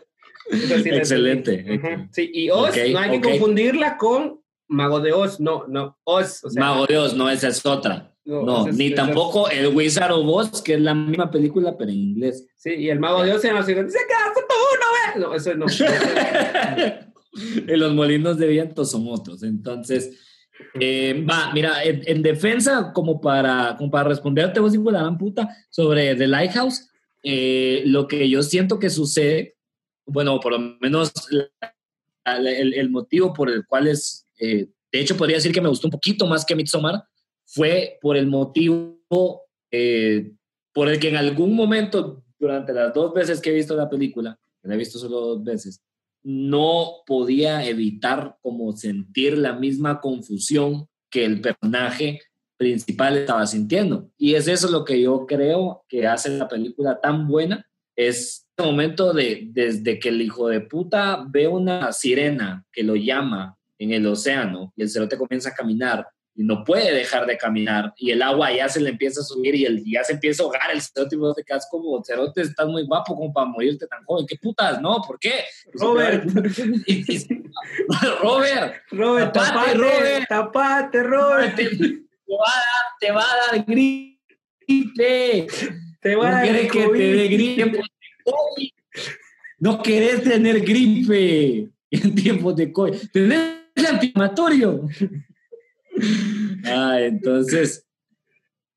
Speaker 1: entendí. Excelente.
Speaker 2: Sí, y Oz no hay que confundirla con Mago de Oz, no, no, Oz.
Speaker 1: Mago de Oz, no, esa es otra. No, ni tampoco el Wizard of Oz, que es la misma película, pero en inglés.
Speaker 2: Sí, y el Mago de Oz se llama así, se queda tú, no, no, eso no. [LAUGHS]
Speaker 1: en los molinos de viento son otros, entonces eh, va, mira, en, defensa, como para, como para responderte vos, hijo de la puta, sobre The Lighthouse, eh, lo que yo siento que sucede, bueno, por lo menos el, el, motivo por el cual es, eh, de hecho, podría decir que me gustó un poquito más que Midsommar, fue por el motivo por el que en algún momento, durante las dos veces que he visto la película, la he visto solo dos veces, no podía evitar como sentir la misma confusión que el personaje principal estaba sintiendo. Y es eso lo que yo creo que hace la película tan buena, es el momento de desde que el hijo de puta ve una sirena que lo llama en el océano y el cerote comienza a caminar y no puede dejar de caminar y el agua ya se le empieza a subir y el, ya se empieza a ahogar el cerote y vos te quedas como, cerote, estás muy guapo como para morirte tan joven. ¿Qué putas? No, ¿por qué?
Speaker 2: Robert.
Speaker 1: Robert.
Speaker 2: Robert, tapate, Robert. Tapate, Robert.
Speaker 1: Te, va a dar, te va a dar gripe.
Speaker 2: Te va a dar
Speaker 1: que te dé gripe. No querés tener gripe en tiempos de COVID. Tenés el antiinflamatorio. Ah, entonces,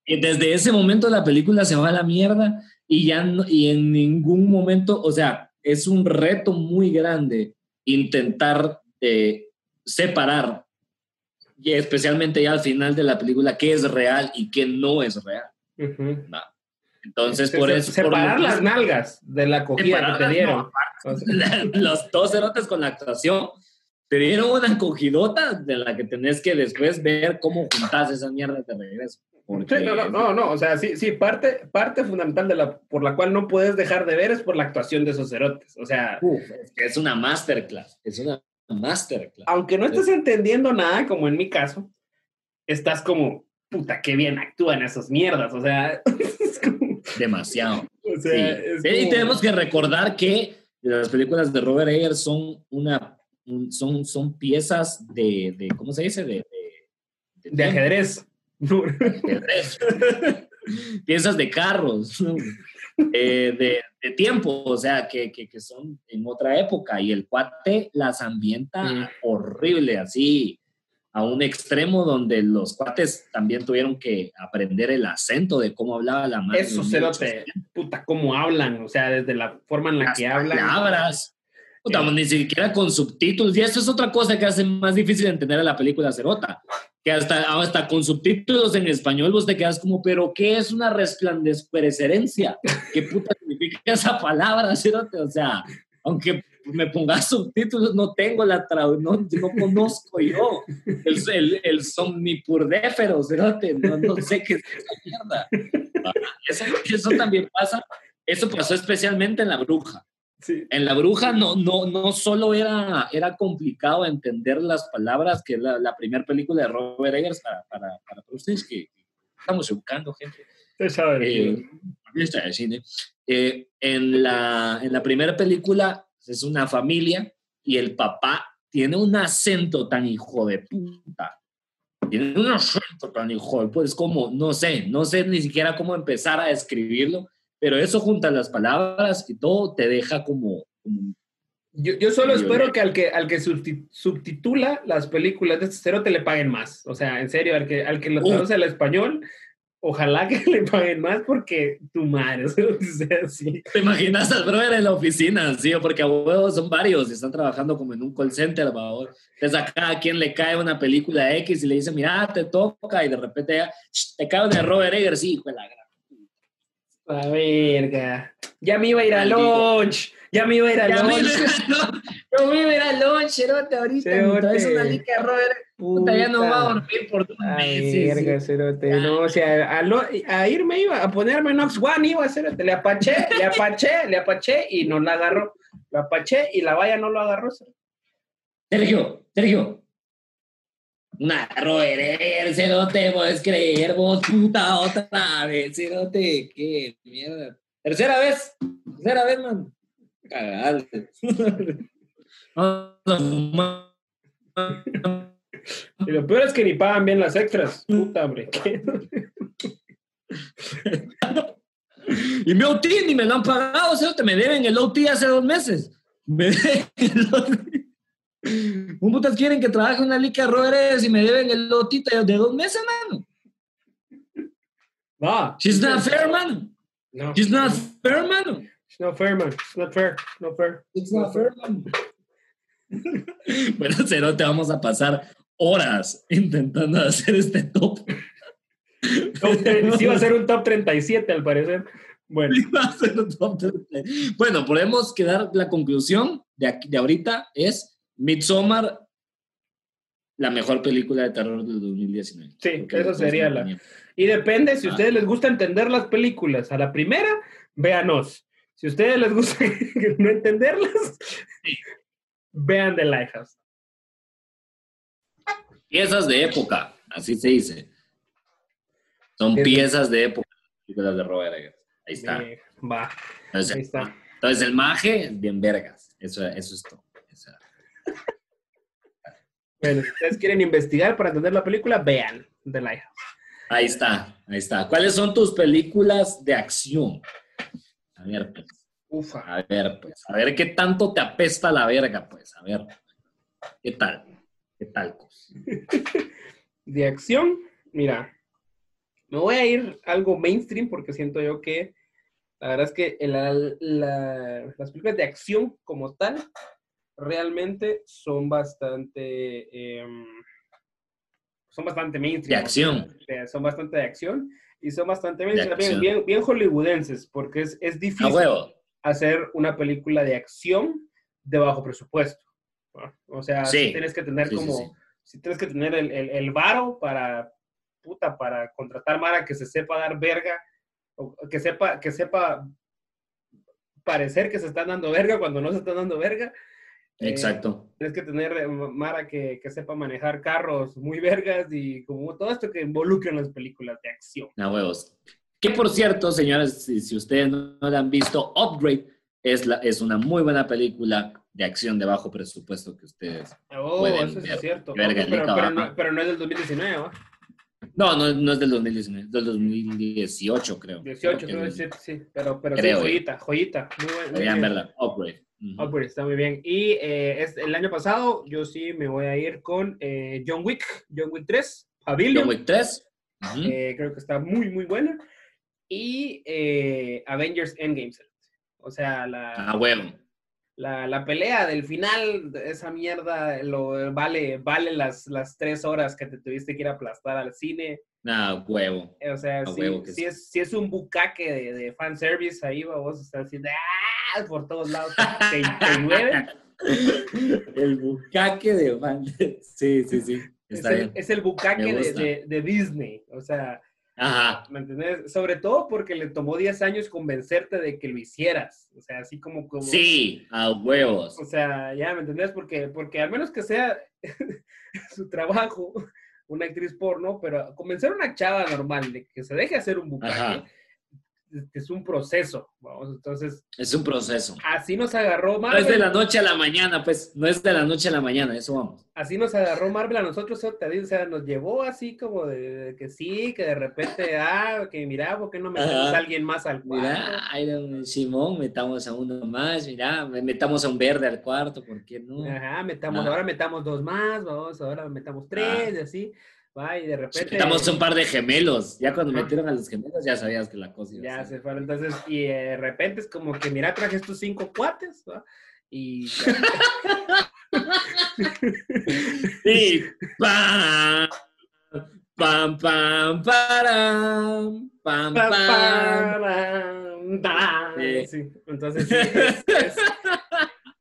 Speaker 1: desde ese momento la película se va a la mierda y ya y en ningún momento, o sea, es un reto muy grande intentar eh, separar, y especialmente ya al final de la película, qué es real y qué no es real. Entonces, por eso.
Speaker 2: Separar las nalgas de la cogida que te dieron. [LAUGHS]
Speaker 1: los dos cerotes con la actuación te dieron una cogidota de la que tenés que después ver cómo juntas esas mierdas de regreso.
Speaker 2: no, no, no, o sea, sí, sí, parte, parte fundamental de la, por la cual no puedes dejar de ver es por la actuación de esos cerotes, o sea...
Speaker 1: es, que es una masterclass, es una masterclass.
Speaker 2: Aunque no estés entendiendo nada, como en mi caso, estás como, puta, qué bien actúan esas mierdas, o sea... [LAUGHS]
Speaker 1: Demasiado. Y tenemos que recordar que las películas de Robert Eggers son una son, son piezas de, de, ¿cómo se dice? De,
Speaker 2: de, ajedrez. [LAUGHS]
Speaker 1: piezas de carros, eh, de, de, tiempo, o sea, que, que, que, son en otra época y el cuate las ambienta mm. horrible, así, a un extremo donde los cuates también tuvieron que aprender el acento de cómo hablaba la madre.
Speaker 2: Eso, cerote, puta, cómo hablan, o sea, desde la forma en la que hablan.
Speaker 1: Palabras ni siquiera con subtítulos. Y eso es otra cosa que hace más difícil entender a la película Cerota. Que hasta, hasta con subtítulos en español vos te quedas como, ¿pero qué es una resplandecerencia? ¿Qué puta significa esa palabra, Cerota? O sea, aunque me pongas subtítulos, no tengo la traducción, no, no conozco yo el, el, el somnipurdéfero, no, no sé qué es esa mierda. Eso, eso también pasa, eso pasó especialmente en La Bruja. En La Bruja no, no, no solo era, era complicado entender las palabras, que es la, la primera película de Robert Eggers para, para, para ustedes que estamos educando gente.
Speaker 2: Eh,
Speaker 1: eh, en, la, en la primera película es una familia y el papá tiene un acento tan hijo de puta. Tiene un acento tan hijo de puta. Es como, no sé, no sé ni siquiera cómo empezar a describirlo pero eso junta las palabras y todo te deja como,
Speaker 2: Yo, solo espero que al que al que subtitula las películas de este cerote le paguen más. O sea, en serio, al que, al que lo traduce al español, ojalá que [LAUGHS] le paguen más porque tu madre, o sea, [LAUGHS] así.
Speaker 1: ¿Te imaginas al brother en la oficina, sí? Porque a huevos son varios y están trabajando como en un call center, favor. Entonces a cada quien le cae una película X y le dice, mira, te toca y de repente ya, te cae de Robert Eggers, sí, hijo de la gran.
Speaker 2: A verga. Ya me iba a ir a lunch. Ya me iba a ir a lunch. [LAUGHS] Yo me iba a ir a lunch, Cerote, ahorita. Cerote. Es una lica, Robert. Puta, ya no va a dormir por dos meses. Verga, Cerote. No, o sea, a, a, irme iba, a ponerme Nox One iba, Cerote. Le apaché, le apaché, le apaché y no la agarró. La apaché y la valla no lo agarró.
Speaker 1: Sergio, Sergio, una roer, se no te puedes creer, vos puta otra vez, se no te, qué mierda. Tercera vez, tercera vez, man. Cagarte.
Speaker 2: y lo peor es que ni pagan bien las extras. Puta, hombre.
Speaker 1: y mi OT ni me lo han pagado, o sea, te me deben el OT hace dos meses. Me deben el OT. [CLEARS THROAT] Un putas quieren que trabaje una lica Rodríguez y me deben el lotito de dos meses, mano.
Speaker 2: Va.
Speaker 1: She's not fair, mano. No. She's not fair, mano.
Speaker 2: She's not fair, man. It's not fair. No fair.
Speaker 1: It's not fair, man. [LAUGHS] bueno, Cero, te vamos a pasar horas intentando hacer este top.
Speaker 2: sí, va a ser un top 37, al parecer. Bueno.
Speaker 1: bueno, podemos quedar la conclusión de, aquí, de ahorita es Midsommar, la mejor película de terror del 2019.
Speaker 2: Sí, eso sería la. Y depende, si a ah. ustedes les gusta entender las películas a la primera, véanos. Si a ustedes les gusta [LAUGHS] no entenderlas, vean The Lighthouse.
Speaker 1: Piezas de época, así se dice. Son piezas de época, películas de Robert Ahí está.
Speaker 2: va.
Speaker 1: Entonces, Ahí está. Entonces, el maje, bien vergas. Eso, eso es todo.
Speaker 2: Bueno, si ustedes quieren investigar para entender la película, vean The Lighthouse.
Speaker 1: Ahí está, ahí está. ¿Cuáles son tus películas de acción? A ver, pues.
Speaker 2: Ufa.
Speaker 1: A ver, pues. A ver qué tanto te apesta la verga, pues. A ver. ¿Qué tal? ¿Qué tal, pues? [LAUGHS]
Speaker 2: de acción, mira. Me voy a ir algo mainstream porque siento yo que la verdad es que las películas de acción como tal realmente son bastante, em, son bastante mainstream.
Speaker 1: De acción.
Speaker 2: son bastante de acción y son bastante bien, bien, hollywoodenses, porque es, es difícil hacer una película de acción de bajo presupuesto. O sea, si tienes que tener como, si tienes que tener el, el, varo para, puta, para contratar Mara que se sepa dar verga, o que sepa, que sepa parecer que se están dando verga cuando no se están dando verga,
Speaker 1: eh, Exacto.
Speaker 2: tienes que tener eh, Mara que, que, sepa manejar carros muy vergas y como todo esto que involucra en las películas de acción.
Speaker 1: A huevos. Que por cierto, señores, si, ustedes no, la han visto, Upgrade es, la, es una muy buena película de acción de bajo presupuesto que ustedes
Speaker 2: oh, pueden eso es cierto. pero, pero, no, es del 2019, ¿no?
Speaker 1: No, no, es del 2019, es del 2018, creo.
Speaker 2: 18, creo, sí, sí, pero, pero sí, joyita, joyita.
Speaker 1: Muy, muy verla, Upgrade.
Speaker 2: Upgrade, está muy bien. Y eh, es, el año pasado yo sí me voy a ir con eh, John Wick, John Wick 3, Pavilion.
Speaker 1: John Wick 3.
Speaker 2: Eh, creo que está muy, muy buena. Y Avengers Endgame. O sea, la...
Speaker 1: Ah, bueno
Speaker 2: la, la, pelea del final, esa mierda, lo, vale, vale las, las tres horas que te tuviste que ir a aplastar al cine.
Speaker 1: Ah, huevo.
Speaker 2: O sea, si, es, si es un bucaque de, de fanservice, ahí vos estás haciendo ¡ah! por todos lados, [LAUGHS] te,
Speaker 1: El bucaque de fanservice. [LAUGHS] Sí, sí, sí.
Speaker 2: Está es, el, es el bucaque de, de, de Disney. O sea,
Speaker 1: Ajá.
Speaker 2: ¿Me entiendes? Sobre todo porque le tomó 10 años convencerte de que lo hicieras. O sea, así como... como
Speaker 1: sí, a huevos.
Speaker 2: O sea, ya, ¿me entendés? Porque, porque al menos que sea [LAUGHS] su trabajo, una actriz porno, pero convencer a una chava normal de que se deje hacer un bucaque, es un proceso, vamos, entonces...
Speaker 1: Es un proceso.
Speaker 2: Así nos agarró
Speaker 1: Marvel. No es de la noche a la mañana, pues, no es de la noche a la mañana, eso vamos.
Speaker 2: Así nos agarró Marvel a nosotros, o sea, nos llevó así como de, que sí, que de repente, [LAUGHS] ah, que mira, ¿por qué no metemos a alguien más al
Speaker 1: cuarto? Mira, Simón, metamos a uno más, mira, metamos a un verde al cuarto, ¿por qué no?
Speaker 2: Ajá, metamos, ahora metamos dos más, vamos, ahora metamos tres, y así. Va, y de repente.
Speaker 1: Estamos un par de gemelos. Ya cuando metieron a los gemelos, ya sabías que la cosa
Speaker 2: iba Ya se fueron. Entonces, y de repente es como que, mira, traje estos cinco cuates, ¿va? Y. [LAUGHS]
Speaker 1: y. ¡Pam! ¡Pam, pam, param! ¡Pam,
Speaker 2: pam! Sí. Entonces, sí, es,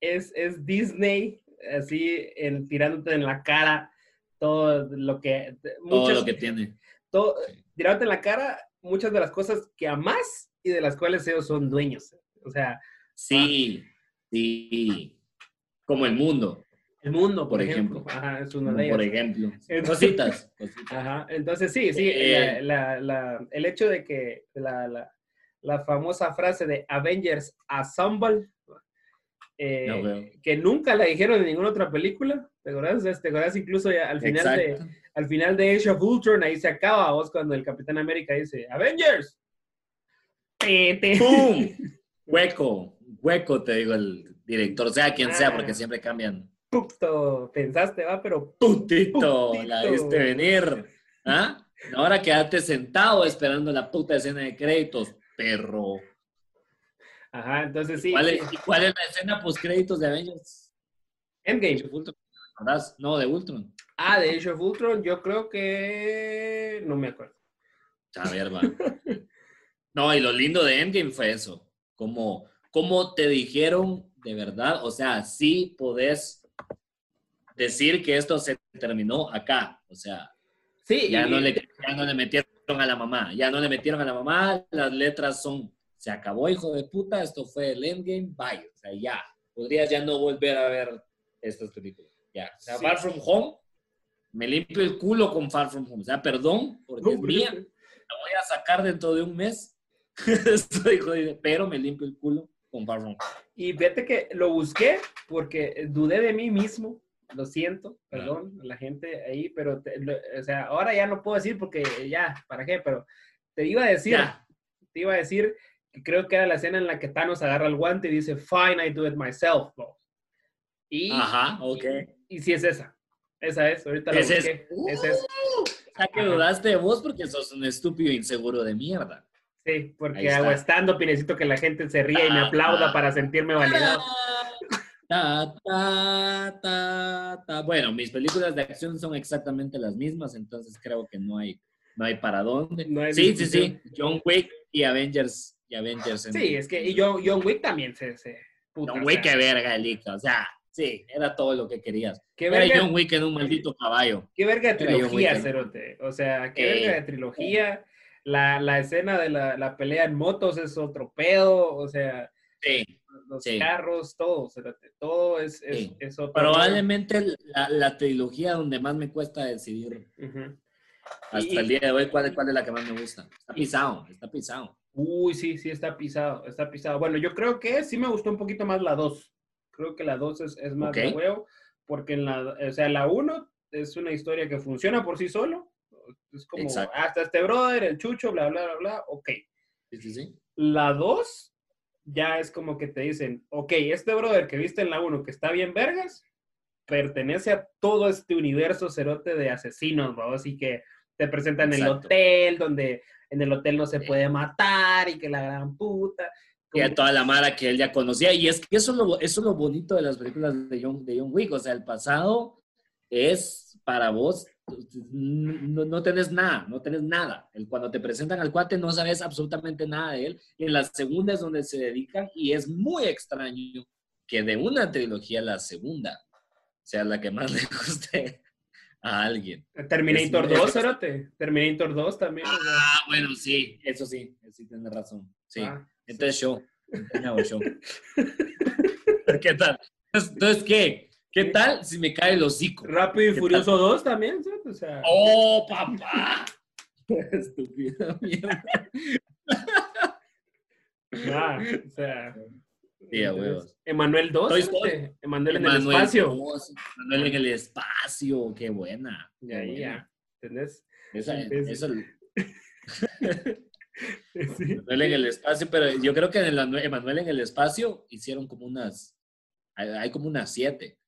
Speaker 2: es, es, Disney, así, en, tirándote en la cara todo lo que...
Speaker 1: todo lo que tiene.
Speaker 2: Todo, tirarte en la cara muchas de las cosas que amas y de las cuales ellos son dueños. O sea...
Speaker 1: Sí, sí. Como el mundo.
Speaker 2: El mundo, por, ejemplo. Ajá, es una
Speaker 1: Por ejemplo. [LAUGHS] cositas,
Speaker 2: Ajá. Entonces, sí, sí. Eh, el hecho de que la, la, famosa frase de Avengers Assemble, eh, que nunca la dijeron en ninguna otra película, ¿Te acuerdas? ¿Te acuerdas incluso al final, de, al final de Age of Ultron? Ahí se acaba vos cuando el Capitán América dice ¡Avengers!
Speaker 1: ¡Pum! [LAUGHS] hueco, hueco, te digo el director, sea quien sea, porque ah. siempre cambian.
Speaker 2: Puto, pensaste, va, pero.
Speaker 1: Putito, la viste venir. ¿Ah? Ahora quédate sentado esperando la puta escena de créditos, perro.
Speaker 2: Ajá, entonces sí.
Speaker 1: ¿Cuál es, ¿cuál es la escena post créditos de Avengers?
Speaker 2: Endgame.
Speaker 1: No, de Ultron.
Speaker 2: Ah, de Age of Ultron, yo creo que no me acuerdo.
Speaker 1: A ver, va. no, y lo lindo de Endgame fue eso. Como, como te dijeron de verdad, o sea, sí podés decir que esto se terminó acá. O sea,
Speaker 2: sí,
Speaker 1: ya, no le, ya no le metieron a la mamá, ya no le metieron a la mamá, las letras son, se acabó, hijo de puta, esto fue el Endgame, bye. O sea, ya, podrías ya no volver a ver estas películas. Ya, o sea, Far From Home, me limpio el culo con Far From Home. O sea, perdón, porque es mía. La voy a sacar dentro de un mes. [LAUGHS] Estoy jodido, pero me limpio el culo con Far From Home.
Speaker 2: Y fíjate que lo busqué porque dudé de mí mismo. Lo siento, perdón, la gente ahí, pero, o sea, ahora ya no puedo decir porque ya, ¿para qué? Pero te iba a decir, te iba a decir creo que era la escena en la que Thanos agarra el guante y dice, fine, I do it myself, Y,
Speaker 1: Ajá, ok.
Speaker 2: Y sí es esa. Esa es, ahorita la busqué. Es, esa es.
Speaker 1: Uh, que dudaste de vos porque sos un estúpido inseguro de mierda.
Speaker 2: Sí, porque hago estando y necesito que la gente se ría y me aplauda para sentirme validado.
Speaker 1: Ta, ta, ta, ta. Bueno, mis películas de acción son exactamente las mismas, entonces creo que no hay, no hay para dónde. sí, sí, sí. John Wick y Avengers. Y Avengers
Speaker 2: sí, es que y John, John Wick también se... se
Speaker 1: John Wick, qué verga, Elica. O sea, Sí, era todo lo que querías. ¿Qué era John Wick en un maldito caballo.
Speaker 2: Qué verga de trilogía, Cerote. O sea, qué verga de trilogía. La, la escena de la, la, pelea en motos es otro pedo. O sea,
Speaker 1: sí,
Speaker 2: los carros, todo, Cerote. Todo es, es, es otro
Speaker 1: Probablemente la, la, trilogía donde más me cuesta decidir. Hasta el día de hoy, ¿cuál, ¿cuál es la que más me gusta? Está pisado, está pisado.
Speaker 2: Uy, sí, sí, está pisado, está pisado. Bueno, yo creo que sí me gustó un poquito más la 2 creo que la 2 es, más de huevo, porque en la, o sea, la 1 es una historia que funciona por sí solo. Es como, hasta este brother, el chucho, bla, bla, bla, bla, ok.
Speaker 1: Sí, sí, sí.
Speaker 2: La 2 ya es como que te dicen, ok, este brother que viste en la 1 que está bien vergas, pertenece a todo este universo cerote de asesinos, ¿no? Así que te presentan en el hotel, donde en el hotel no se puede matar y que la gran puta
Speaker 1: y a toda la mara que él ya conocía. Y es que eso es lo, eso es lo bonito de las películas de John, de John Wick. O sea, el pasado es para vos, no, no tenés nada, no tenés nada. El, cuando te presentan al cuate no sabes absolutamente nada de él. Y en la segunda es donde se dedican y es muy extraño que de una trilogía la segunda sea la que más le guste a alguien.
Speaker 2: Terminator 2, Cerote. Terminator 2 también.
Speaker 1: Ah, bueno, sí, eso sí, sí tienes razón. Sí. Ah. Entonces yo, yo. [LAUGHS] ¿Qué tal? Entonces, ¿qué? ¿Qué tal si me cae el hocico?
Speaker 2: Rápido y Furioso 2 también, O
Speaker 1: sea... ¡Oh, papá! [LAUGHS] Estúpida mierda. [LAUGHS]
Speaker 2: Ah, o sea.
Speaker 1: Sí.
Speaker 2: Emanuel 2. Emanuel en el espacio.
Speaker 1: Emanuel en el espacio, qué buena.
Speaker 2: Ya, ya. ¿Entendés?
Speaker 1: Esa, esa, Emanuel en el espacio, pero yo creo que en el Emanuel en el espacio hicieron como unas, hay, como unas siete.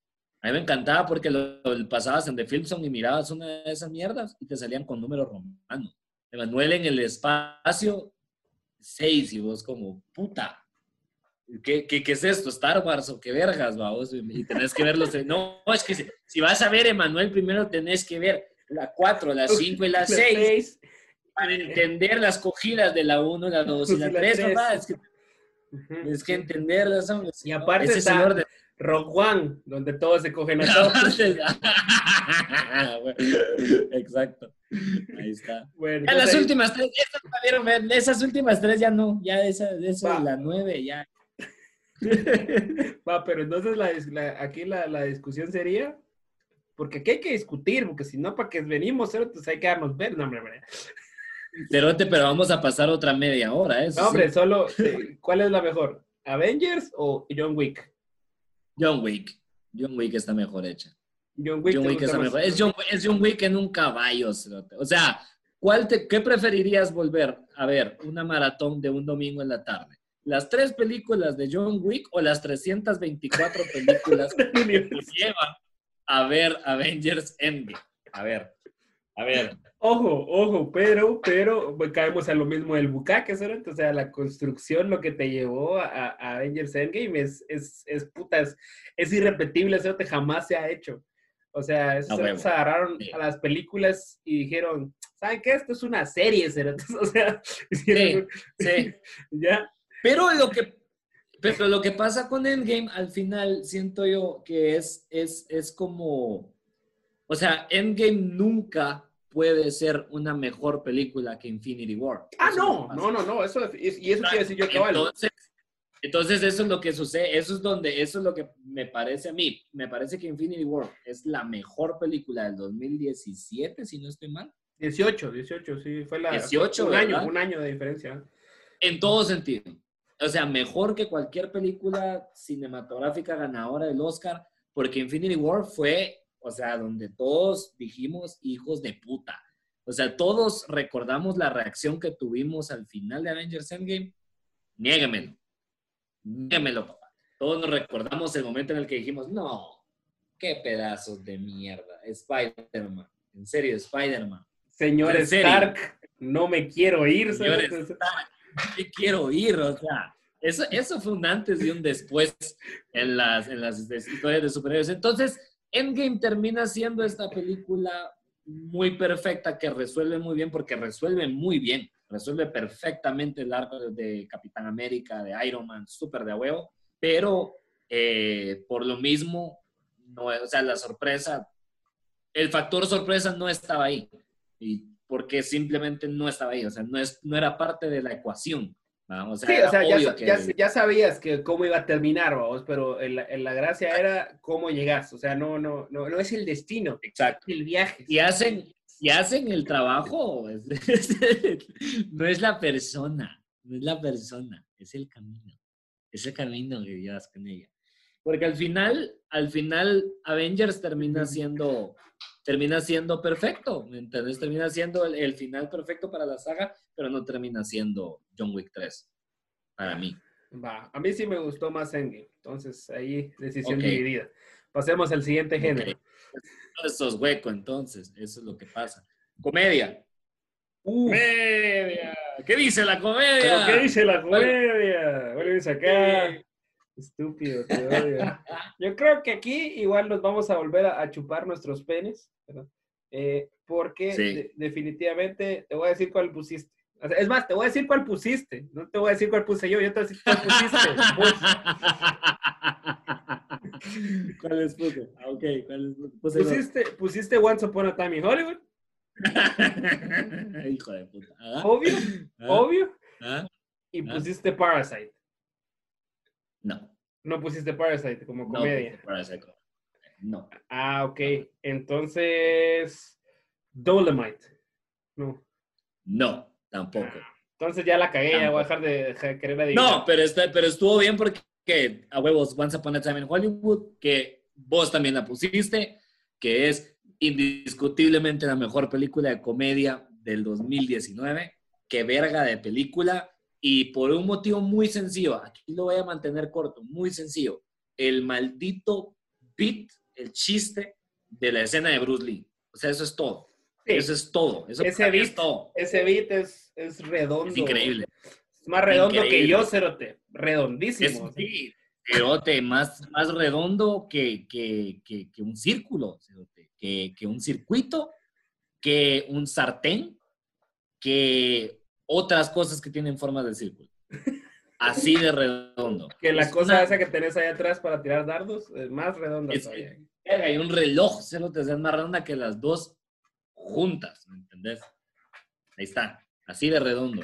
Speaker 1: A mí me encantaba porque lo, pasabas en The Filmson y mirabas una de esas mierdas y te salían con números romanos. Emanuel en el espacio, seis, y vos como, puta, ¿Qué, qué, es esto? ¿Star Wars o qué vergas, vamos? Y tenés que verlos. No, es que si, vas a ver Emanuel, primero tenés que ver la 4, la 5 y la 6 para entender las cogidas de la 1, la 2 y la 3, Es que, es que entenderlas,
Speaker 2: Y aparte Ese está de... Rock One, donde todos se cogen a todos. [LAUGHS] [LAUGHS]
Speaker 1: Exacto. Ahí está. Bueno, las últimas tres, esas, esas, últimas tres ya no, ya esa, esa la 9 ya. [LAUGHS]
Speaker 2: Va, pero entonces la, aquí la, la, discusión sería, porque aquí hay que discutir, porque si no, para que venimos, pues hay que darnos ver, no, hombre, hombre.
Speaker 1: Cerote, pero vamos a pasar otra media hora, ¿eh?
Speaker 2: No, hombre, solo, [LAUGHS] eh, ¿cuál es la mejor? ¿Avengers o John Wick?
Speaker 1: John Wick. John Wick está mejor hecha.
Speaker 2: John Wick,
Speaker 1: está mejor. Es John, es John, Wick en un caballo. O sea, ¿cuál te, ¿qué preferirías volver a ver? Una maratón de un domingo en la tarde. ¿Las tres películas de John Wick o las 324 [LAUGHS] películas que llevan a ver Avengers Endgame? A ver, a ver.
Speaker 2: Ojo, ojo, pero, pero pues, caemos a lo mismo del bucaque, ¿sabes? O sea, la construcción, lo que te llevó a, Avengers Endgame es, es, es putas, es irrepetible, eso jamás se ha hecho. O sea, se agarraron a las películas y dijeron, ¿saben qué? Esto es una serie. [LAUGHS] O sea,
Speaker 1: sí, sí. [LAUGHS] ¿ya? Pero lo que, pero lo que pasa con Endgame, al final, siento yo que es, es, es como, o sea, Endgame nunca puede ser una mejor película que Infinity War.
Speaker 2: Ah, no, no, no, no, eso, y eso quiere decir yo que
Speaker 1: entonces, entonces eso es lo que sucede, eso es donde, eso es lo que me parece a mí, me parece que Infinity War es la mejor película del 2017, si no estoy mal.
Speaker 2: 18, 18, sí, fue la
Speaker 1: 18,
Speaker 2: un año, un año de diferencia.
Speaker 1: En todo sentido. O sea, mejor que cualquier película cinematográfica ganadora del Oscar, porque Infinity War fue o sea, donde todos dijimos hijos de puta. O sea, todos recordamos la reacción que tuvimos al final de Avengers Endgame. Niéguemelo. Niéguemelo, papá. Todos nos recordamos el momento en el que dijimos, no, qué pedazos de mierda. Spider-Man. En serio, Spider-Man.
Speaker 2: Señor Stark, no me quiero ir.
Speaker 1: Señor Stark, me quiero ir. O sea, eso, eso fue un antes y un después en las, en las historias de superhéroes. Entonces, Endgame termina siendo esta película muy perfecta que resuelve muy bien porque resuelve muy bien, resuelve perfectamente el arco de Capitán América, de Iron Man, súper de huevo, pero eh, por lo mismo, no, o sea, la sorpresa, el factor sorpresa no estaba ahí, y porque simplemente no estaba ahí, o sea, no, es, no era parte de la ecuación
Speaker 2: sí, o sea, ya, sabías que cómo iba a terminar, vamos, pero la gracia era cómo llegas, o sea, no, no, no, no es el destino,
Speaker 1: exacto,
Speaker 2: el viaje.
Speaker 1: Y hacen, y hacen el trabajo, [LAUGHS] no es la persona, no es la persona, es el camino, es el camino que llevas con ella. Porque al final, al final, Avengers termina siendo termina siendo perfecto, entonces Termina siendo el, final perfecto para la saga, pero no termina siendo John Wick 3, para mí.
Speaker 2: Va, a mí sí me gustó más Endgame, entonces ahí decisión dividida. Pasemos al siguiente género.
Speaker 1: Eso es hueco, entonces, eso es lo que pasa. Comedia.
Speaker 2: comedia.
Speaker 1: ¿Qué dice la comedia?
Speaker 2: ¿Qué dice la comedia? Vuelve a sacar. Estúpido, te odio. [LAUGHS] Yo creo que aquí igual nos vamos a volver a, chupar nuestros penes, eh, porque definitivamente te voy a decir cuál pusiste. es más, te voy a decir cuál pusiste. No te voy a decir cuál puse yo, yo te voy a decir cuál pusiste. [LAUGHS]
Speaker 1: ¿Cuál es puse? Ah, ok, ¿cuál es
Speaker 2: puse? Pusiste, pusiste Once Upon a Time in Hollywood. [LAUGHS]
Speaker 1: Hijo de puta.
Speaker 2: Obvio, obvio. Y pusiste Parasite.
Speaker 1: No.
Speaker 2: No pusiste Parasite como comedia.
Speaker 1: No, Parasite. No.
Speaker 2: Ah, ok. Entonces, Dolomite. No.
Speaker 1: No, tampoco.
Speaker 2: Entonces ya la cagué, ya voy a dejar de, querer adivinar.
Speaker 1: No, pero, está, pero estuvo bien porque a huevos Once Upon a Time in Hollywood, que vos también la pusiste, que es indiscutiblemente la mejor película de comedia del 2019. Qué verga de película. Y por un motivo muy sencillo, aquí lo voy a mantener corto, muy sencillo. El maldito beat, el chiste de la escena de Bruce Lee. O sea, eso es todo. Eso es todo. Eso
Speaker 2: ese beat, es todo. Ese beat es, es redondo.
Speaker 1: Es increíble.
Speaker 2: Es más redondo que yo, Cerote. Redondísimo.
Speaker 1: Es, Cerote, más, más redondo que, que, que, que un círculo, cerote. Que, un circuito, que un sartén, que otras cosas que tienen forma de círculo. Así de redondo.
Speaker 2: Que la cosa esa que tenés ahí atrás para tirar dardos es más redonda todavía.
Speaker 1: Hay un reloj, cerote, es más redonda que las dos juntas, ¿me entendés? Ahí está, así de redondo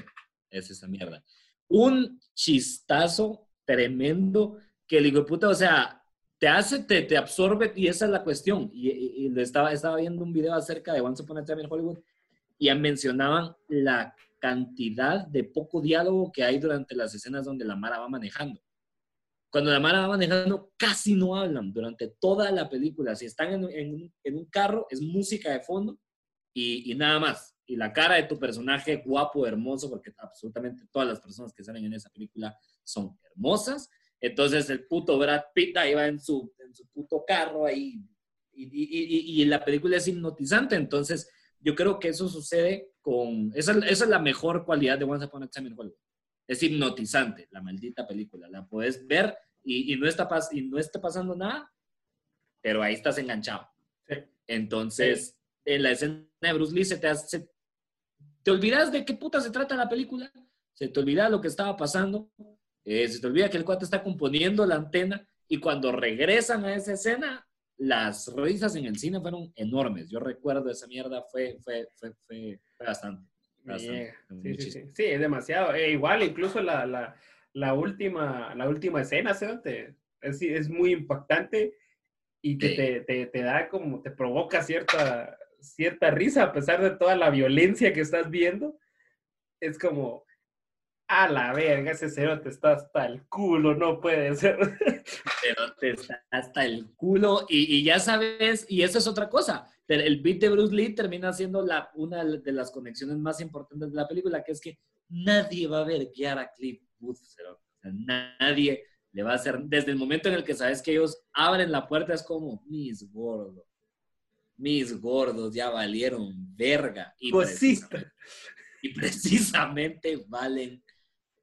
Speaker 1: es esa mierda. Un chistazo tremendo que el hijo de puta, o sea, te hace, te, te absorbe y esa es la cuestión. Y, y, estaba, estaba viendo un video acerca de Once Upon a Time in Hollywood y mencionaban la cantidad de poco diálogo que hay durante las escenas donde la Mara va manejando. Cuando la Mara va manejando, casi no hablan durante toda la película. Si están en, en, en un carro, es música de fondo y, nada más. Y la cara de tu personaje guapo, hermoso, porque absolutamente todas las personas que salen en esa película son hermosas. Entonces el puto Brad Pitt ahí va en su, en su puto carro ahí y, y, y, la película es hipnotizante. Entonces yo creo que eso sucede con... Esa, esa es la mejor cualidad de Once Upon a Time in Hollywood. Es hipnotizante la maldita película. La puedes ver y, no, está pas, y no está pasando nada, pero ahí estás enganchado. Entonces en la escena de Bruce Lee se te hace, te olvidas de qué puta se trata la película, se te olvida lo que estaba pasando, eh, se te olvida que el cuate está componiendo la antena y cuando regresan a esa escena, las risas en el cine fueron enormes. Yo recuerdo esa mierda, fue, fue, fue, fue, bastante.
Speaker 2: sí, sí, sí, sí, es demasiado. E igual, incluso la, la, la, última, la última escena, ¿sí? es, es muy impactante y que te, te, te, da como, te provoca cierta, cierta risa a pesar de toda la violencia que estás viendo. Es como, a la verga, ese cero te está hasta el culo, no puede ser.
Speaker 1: Pero te está hasta el culo y, ya sabes, y eso es otra cosa. El beat de Bruce Lee termina siendo la, una de las conexiones más importantes de la película, que es que nadie va a ver guiar a Cliff Booth, nadie le va a hacer, desde el momento en el que sabes que ellos abren la puerta, es como, mis gordos mis gordos ya valieron verga. Y,
Speaker 2: pues
Speaker 1: precisamente, y precisamente valen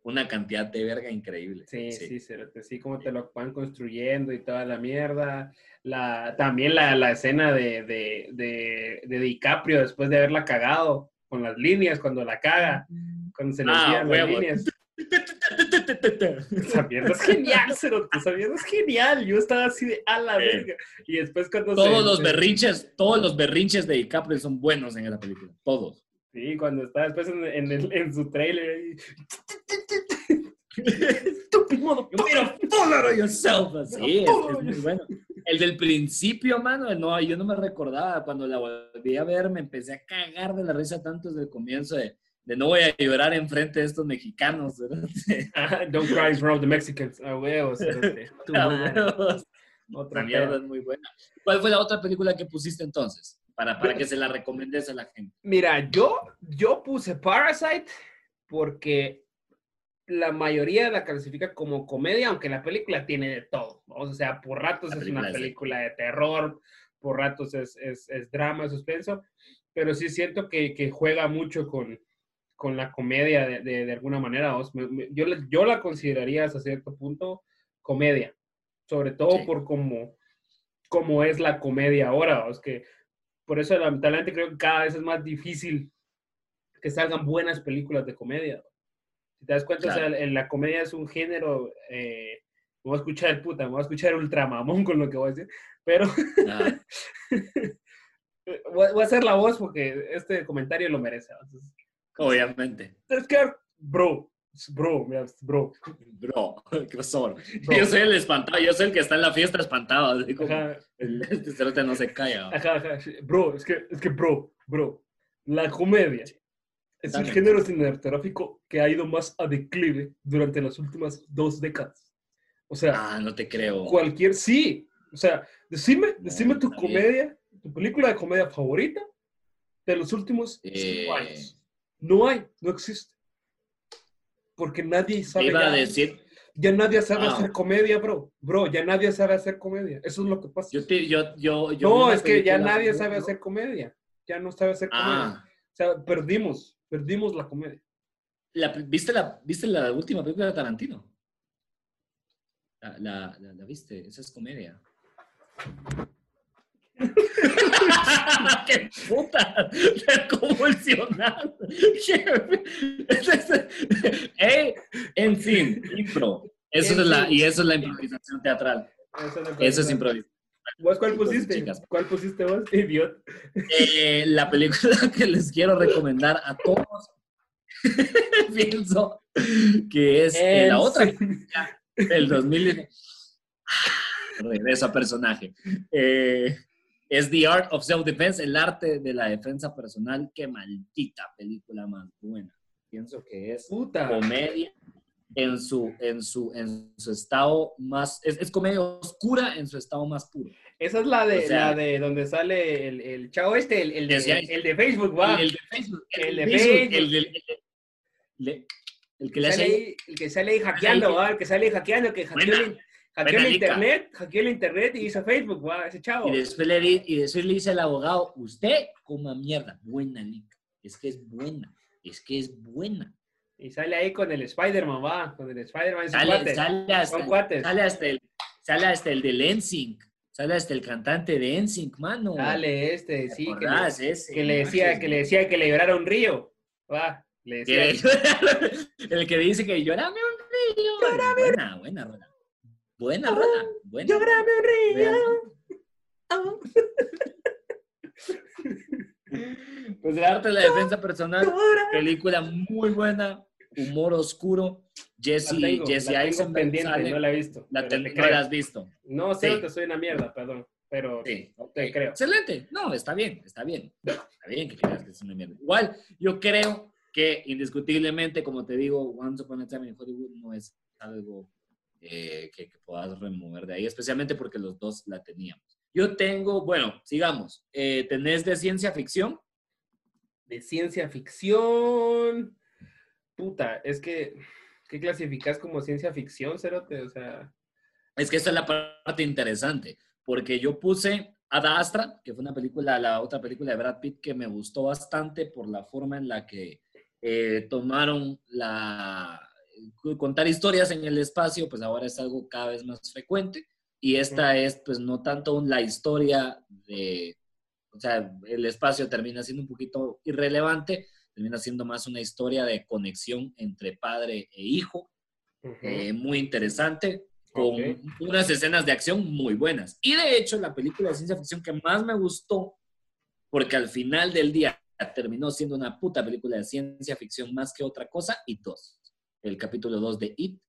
Speaker 1: una cantidad de verga increíble.
Speaker 2: Sí, sí, sí, sí, como te lo van construyendo y toda la mierda. La, también la, la escena de, de, de, de, DiCaprio después de haberla cagado con las líneas, cuando la caga, cuando se le ah, las líneas. [LAUGHS] Esa mierda es genial, Cerote. Esa mierda es genial. Yo estaba así de a la verga. Y después cuando
Speaker 1: Todos los berrinches, todos los berrinches de DiCaprio son buenos en la película. Todos.
Speaker 2: Sí, cuando está después en, en, en su trailer. Stupid
Speaker 1: motherfucker. yourself. Sí, es, es, muy bueno. El del principio, mano, no, yo no me recordaba. Cuando la volví a ver, me empecé a cagar de la risa tanto desde el comienzo de de no voy a llorar enfrente de estos mexicanos. [LAUGHS]
Speaker 2: Don't cry in front of the Mexicans. A huevos. [LAUGHS]
Speaker 1: Otra mierda es muy buena. ¿Cuál fue la otra película que pusiste entonces? Para, para que se la recomendes a la gente.
Speaker 2: Mira, yo, yo puse Parasite porque la mayoría la clasifica como comedia, aunque la película tiene de todo. O sea, por ratos es una película de terror, por ratos es, es, es drama, suspenso, pero sí siento que, que juega mucho con, con la comedia de, de, alguna manera. yo, yo la consideraría hasta cierto punto comedia, sobre todo por cómo, cómo es la comedia ahora. Es que por eso lamentablemente creo que cada vez es más difícil que salgan buenas películas de comedia. Si te das cuenta, en la comedia es un género, eh, me voy a escuchar puta, me voy a escuchar ultramamón con lo que voy a decir, pero [LAUGHS] voy, a hacer la voz porque este comentario lo merece.
Speaker 1: Obviamente.
Speaker 2: Es que, bro, bro, mira, bro.
Speaker 1: Bro, [LAUGHS] qué pasó? Yo soy el espantado, yo soy el que está en la fiesta espantado. Así como este [LAUGHS] cerote no se calla.
Speaker 2: Ajá, ajá. Bro, es que, es que, bro, bro, la comedia Es el género cinematográfico que ha ido más a declive durante las últimas dos décadas. O sea,
Speaker 1: ah, no te creo.
Speaker 2: Cualquier, sí. O sea, decime, decime tu comedia, tu película de comedia favorita de los últimos cinco eh, años. No hay, no existe. Porque nadie sabe.
Speaker 1: Iba a decir.
Speaker 2: Ya nadie sabe ah. hacer comedia, bro. Bro, ya nadie sabe hacer comedia. Eso es lo que pasa.
Speaker 1: Yo, yo, yo,
Speaker 2: no, es que ya nadie sabe hacer comedia. Ya no sabe hacer comedia. Ah. O sea, perdimos, perdimos la comedia.
Speaker 1: ¿viste, la, ¿Viste la última película de Tarantino? La, la, viste, esa es comedia. [LAUGHS] ¡Qué puta! ¡Convulsionado! en fin, impro. Eso es la, y eso es la improvisación teatral. Eso es, improvisación.
Speaker 2: ¿Vos cuál pusiste? ¿Cuál pusiste vos, [LAUGHS] idiota?
Speaker 1: Eh, la película [LAUGHS] que les quiero recomendar a todos, [LAUGHS] pienso que es la otra el 2000. Regreso a personaje. Eh, es The Art of Self-Defense, el arte de la defensa personal. Qué maldita película más buena. Pienso que es comedia en su, en, su, en su estado más. Es, comedia oscura en su estado más puro.
Speaker 2: Esa es la de, la de donde sale el, el chavo este, el, el, de, el, de Facebook, ¿va?
Speaker 1: El, de Facebook. El, de Facebook. El,
Speaker 2: el que, sale ahí, el que sale ahí hackeando, el que sale ahí hackeando, que hackeó, el, hackeó el internet, hackeó el internet y hizo Facebook, ¿va? ese chavo.
Speaker 1: Y después, le, y después le dice al abogado, usted coma mierda, buena Lick, es que es buena, es que es buena.
Speaker 2: Y sale ahí con el Spider-Man, va, con el Spider-Man.
Speaker 1: Sale, sale, hasta, sale, hasta el, sale hasta el de Lensing. Sale hasta el cantante de Ensync, mano.
Speaker 2: Sale este, sí. Que le, que le, decía, que le decía que le llorara un río. Va. [LAUGHS]
Speaker 1: el que dice que llorame un río. buena, buena rola. Buena rola. Buena.
Speaker 2: Llorame un río. [LAUGHS]
Speaker 1: Pues el arte de la defensa personal, película muy buena, humor oscuro. Jesse, Jesse
Speaker 2: Eisenberg pendiente, no la he visto.
Speaker 1: La te, no la has visto.
Speaker 2: No sé, sí. te soy una mierda, perdón. Pero sí, te creo.
Speaker 1: Excelente. No, está bien, está bien. Está bien que creas que es una mierda. Igual, yo creo que indiscutiblemente, como te digo, Once Upon a Time in Hollywood no es algo eh, que, puedas remover de ahí, especialmente porque los dos la teníamos. Yo tengo, bueno, sigamos. Eh, ¿Tenés de ciencia ficción?
Speaker 2: De ciencia ficción. Puta, es que, ¿qué clasificas como ciencia ficción, Cerote? O sea.
Speaker 1: Es que esa es la parte interesante, porque yo puse Ad Astra, que fue una película, la otra película de Brad Pitt que me gustó bastante por la forma en la que eh, tomaron la contar historias en el espacio, pues ahora es algo cada vez más frecuente y esta es pues no tanto la historia de, o sea, el espacio termina siendo un poquito irrelevante, termina siendo más una historia de conexión entre padre e hijo, eh, muy interesante, con unas escenas de acción muy buenas. Y de hecho, la película de ciencia ficción que más me gustó, porque al final del día terminó siendo una puta película de ciencia ficción más que otra cosa. y dos el capítulo 2 de It.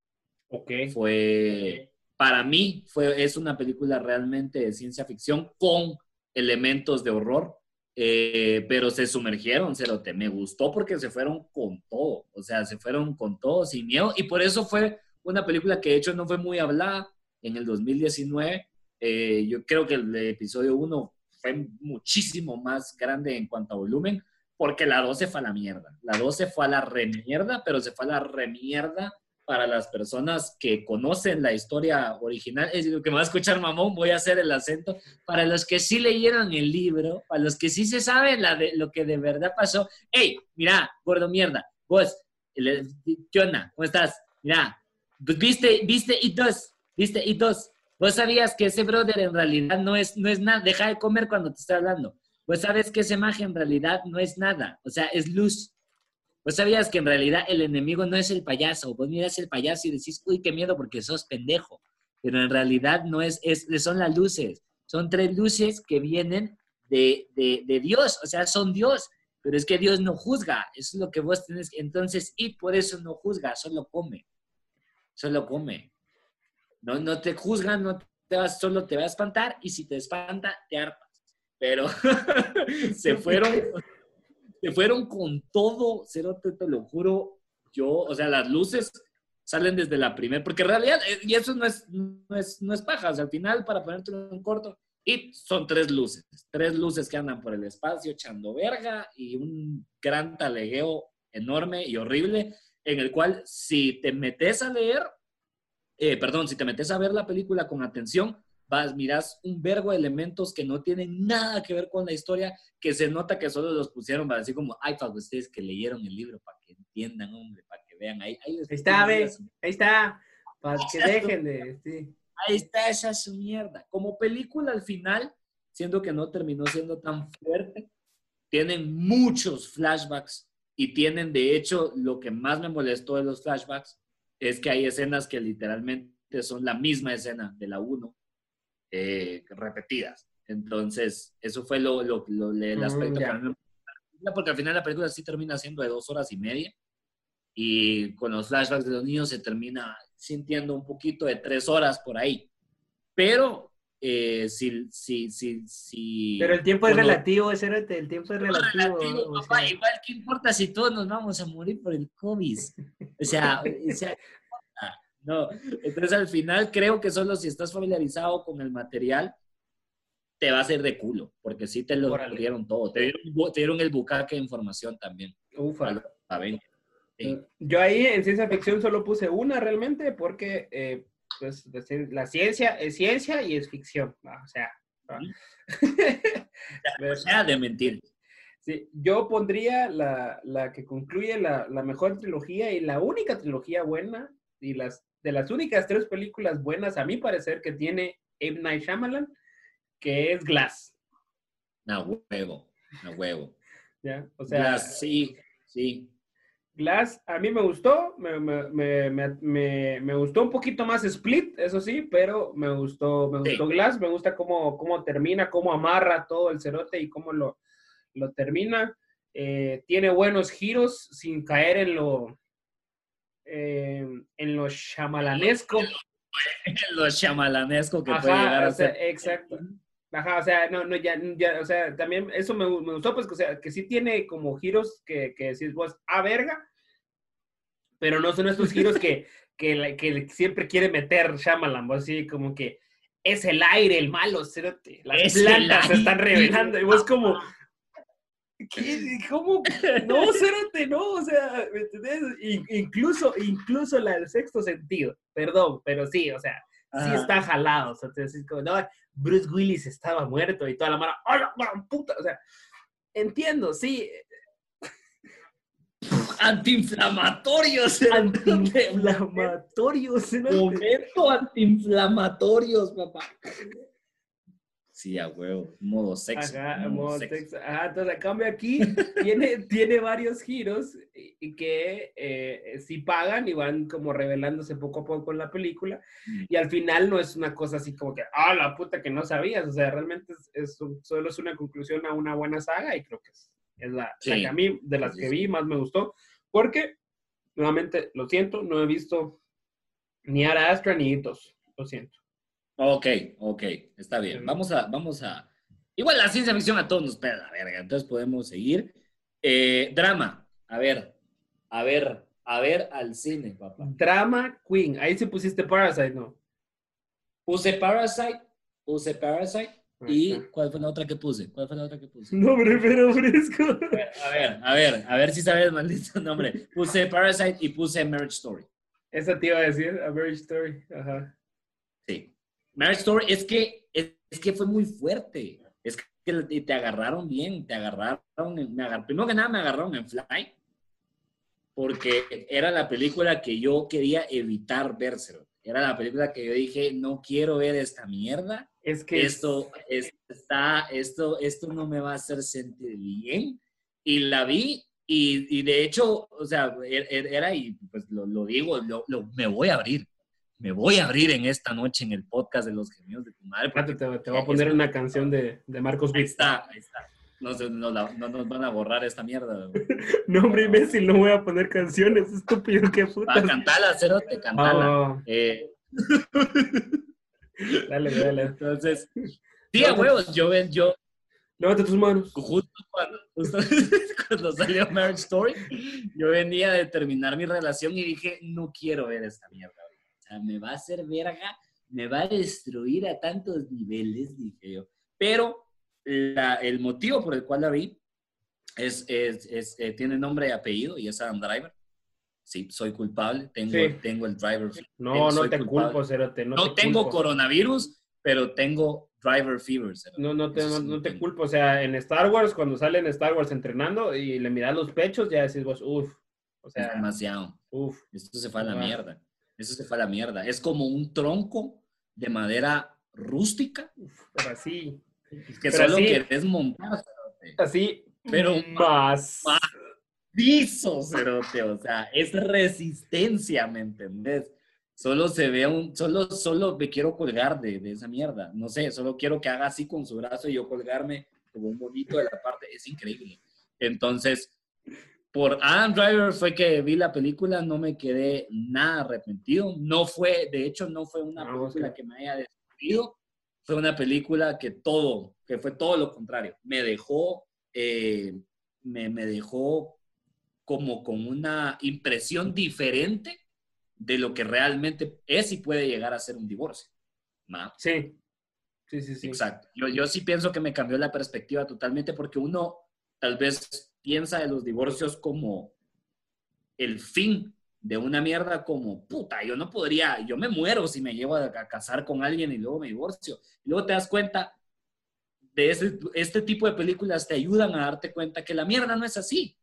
Speaker 2: Ok.
Speaker 1: Fue, para mí, fue, es una película realmente de ciencia ficción con elementos de horror, eh, pero se sumergieron, Cerote. Me gustó porque se fueron con todo, o sea, se fueron con todo, sin miedo, y por eso fue una película que de hecho no fue muy hablada en el 2019. Eh, yo creo que el episodio 1 fue muchísimo más grande en cuanto a volumen, porque la 12 fue a la mierda. La 12 fue a la remierda, pero se fue a la remierda para las personas que conocen la historia original. Es lo que me va a escuchar mamón, voy a hacer el acento. Para los que sí leyeron el libro, para los que sí se saben la de, lo que de verdad pasó. Hey, mira, gordo mierda, vos, ¿qué onda? ¿Cómo estás? Mira, viste, viste y dos, viste y dos. Vos sabías que ese brother en realidad no es, no es nada, deja de comer cuando te estoy hablando. Vos sabes que esa imagen en realidad no es nada, o sea, es luz. Vos sabías que en realidad el enemigo no es el payaso. Vos miras el payaso y decís, uy, qué miedo porque sos pendejo. Pero en realidad no es, es son las luces. Son tres luces que vienen de, de, de Dios, o sea, son Dios. Pero es que Dios no juzga, eso es lo que vos tenés. Entonces, y por eso no juzga, solo come. Solo come. No, no te juzgan, no te vas, solo te va a espantar y si te espanta, te arpas. Pero [LAUGHS] se fueron, se fueron con todo, Cerote, te lo juro. Yo, o sea, las luces salen desde la primera, porque en realidad, eh, y eso no es, no es, no es paja, o sea, al final, para ponerte un corto, y son tres luces, tres luces que andan por el espacio echando verga y un gran talegueo enorme y horrible, en el cual si te metes a leer, eh, perdón, si te metes a ver la película con atención, vas, miras un vergo de elementos que no tienen nada que ver con la historia, que se nota que solo los pusieron para decir como, ay, para ustedes que leyeron el libro, para que entiendan, hombre, para que vean. Ahí,
Speaker 2: ahí, está, ve, ahí está, para que dejen de...
Speaker 1: Ahí está esa su mierda. Como película al final, siendo que no terminó siendo tan fuerte, tienen muchos flashbacks y tienen, de hecho, lo que más me molestó de los flashbacks es que hay escenas que literalmente son la misma escena de la 1 eh, repetidas. Entonces, eso fue lo, lo, el mm, aspecto porque al final la película sí termina siendo de dos horas y media y con los flashbacks de los niños se termina sintiendo un poquito de tres horas por ahí. Pero eh, si, si, si, si,
Speaker 2: Pero el tiempo es relativo, ese el tiempo es relativo.
Speaker 1: igual, ¿qué importa si todos nos vamos a morir por el COVID? O sea, o sea no, entonces al final creo que solo si estás familiarizado con el material, te va a hacer de culo, porque sí te lo dieron todo. Te dieron, el bucaque de información también. Ufa.
Speaker 2: Mm, yo ahí en ciencia ficción solo puse una realmente, porque eh, pues, la ciencia es ciencia y es ficción. O sea,
Speaker 1: ya, [LAUGHS] de mentir.
Speaker 2: Sí, yo pondría la, la que concluye la, la, mejor trilogía y la única trilogía buena y las de las únicas tres películas buenas, a mi parecer, que tiene M. Night Shyamalan, que es Glass.
Speaker 1: No, huevo, no huevo.
Speaker 2: ¿Ya? O sea,
Speaker 1: Glass, sí, sí.
Speaker 2: Glass, a mí me gustó, me, me, me, me, gustó un poquito más Split, eso sí, pero me gustó, me gustó Glass, me gusta cómo, cómo termina, cómo amarra todo el cerote y cómo lo, lo termina. Eh, tiene buenos giros sin caer en lo, eh, en lo [LAUGHS] chamalanesco.
Speaker 1: en lo chamalanesco que puede
Speaker 2: llegar a ser. Exacto. Ajá, o sea, no, no, ya, ya, o sea, también eso me, me, gustó, pues, o sea, que sí tiene como giros que, que decís vos, a verga, pero no son estos giros que, [LAUGHS] que, que siempre quiere meter Shyamalan, vos así como que es el aire, el malo, cerote, las plantas se están revelando, y vos como, ¿Cómo? [LAUGHS] No, cérate, no, o sea, ¿me entendés? Incluso, incluso la del sexto sentido, perdón, pero sí, o sea, sí está jalado, o sea, es como, no, Bruce Willis estaba muerto y toda la mano, ¡hola, puta! O sea, entiendo, sí. [LAUGHS]
Speaker 1: Antiinflamatorios.
Speaker 2: Antiinflamatorios.
Speaker 1: Momento antiinflamatorios, papá. Sí, a huevo, modo sexo.
Speaker 2: Ajá, modo, sexo. Ajá, entonces, a cambio aquí, [LAUGHS] tiene, tiene varios giros y que eh, sí pagan y van como revelándose poco a poco en la película. Mm. Y al final no es una cosa así como que, ah, la puta que no sabías. O sea, realmente es, solo es una conclusión a una buena saga y creo que es, es la, que a mí, de las que vi, más me gustó. Porque, nuevamente, lo siento, no he visto ni Ara Astra ni Hitos. Lo siento.
Speaker 1: Ok, ok, está bien. Vamos a, vamos a. Igual la ciencia ficción a todos nos pega la verga, entonces podemos seguir. Eh, drama, a ver, a ver, a ver al cine, papá.
Speaker 2: Drama Queen, ahí sí pusiste Parasite, ¿no?
Speaker 1: Puse Parasite, puse Parasite. ¿Y cuál fue la otra que puse? ¿Cuál fue la otra que puse?
Speaker 2: Nombre pero fresco.
Speaker 1: A ver, a ver, a ver, si sabes maldito nombre. Puse Parasite y puse Marriage Story.
Speaker 2: Esa te iba a decir, a Marriage Story. Ajá.
Speaker 1: Marriage Story es que, es, que fue muy fuerte. Es que te agarraron bien, te agarraron. Me primero que nada me agarraron en Fly, porque era la película que yo quería evitar verse. Era la película que yo dije, no quiero ver esta mierda. Es que esto, está, esto, esto no me va a hacer sentir bien. Y la vi y, de hecho, o sea, er, er, era, y pues lo, digo, lo, me voy a abrir me voy a abrir en esta noche en el podcast de los gemidos de tu madre.
Speaker 2: Te, te, voy a poner una canción de, de Marcos
Speaker 1: Ahí está, ahí está. No, no, no, nos van a borrar esta mierda. [LAUGHS]
Speaker 2: no, hombre, imbécil, no voy a poner canciones, [LAUGHS] estúpido, qué puta.
Speaker 1: Ah, cantala, cerote, cantala. Oh. Eh. [LAUGHS]
Speaker 2: dale, dale.
Speaker 1: Entonces, sí, a huevos, yo, yo,
Speaker 2: Levanta tus manos.
Speaker 1: Justo cuando, cuando salió Marriage Story, yo venía de terminar mi relación y dije, no quiero ver esta mierda. Sea, me va a hacer verga, me va a destruir a tantos niveles, dije yo. Pero la, el motivo por el cual la vi es, es, es eh, tiene nombre y apellido y es Adam Driver. Sí, soy culpable, tengo, tengo el driver.
Speaker 2: No, no te culpo, Cerote.
Speaker 1: No, no tengo coronavirus, pero tengo driver fever.
Speaker 2: No, no te, no, te culpo. O sea, en Star Wars, cuando sale en Star Wars entrenando y le miras los pechos, ya decís vos, uff. O sea,
Speaker 1: es demasiado. Uf. Esto se fue a la mierda. Eso se fue a la mierda. Es como un tronco de madera rústica.
Speaker 2: pero así.
Speaker 1: Que solo querés montar.
Speaker 2: Así.
Speaker 1: Pero más. más piso, cerote. O sea, es resistencia, ¿me entendés? Solo se ve un, solo, solo me quiero colgar de, de, esa mierda. No sé, solo quiero que haga así con su brazo y yo colgarme como un bonito de la parte. Es increíble. Entonces, por Adam Driver fue que vi la película, no me quedé nada arrepentido. No fue, de hecho, no fue una ah, película que me haya destruido. Fue una película que todo, que fue todo lo contrario. Me dejó, eh, me, me dejó como con una impresión diferente de lo que realmente es y puede llegar a ser un divorcio.
Speaker 2: Sí. Sí, sí, sí.
Speaker 1: Exacto. Yo, yo sí pienso que me cambió la perspectiva totalmente porque uno tal vez piensa de los divorcios como el fin de una mierda como, puta, yo no podría, yo me muero si me llevo a, casar con alguien y luego me divorcio. Y luego te das cuenta de ese, este tipo de películas te ayudan a darte cuenta que la mierda no es así.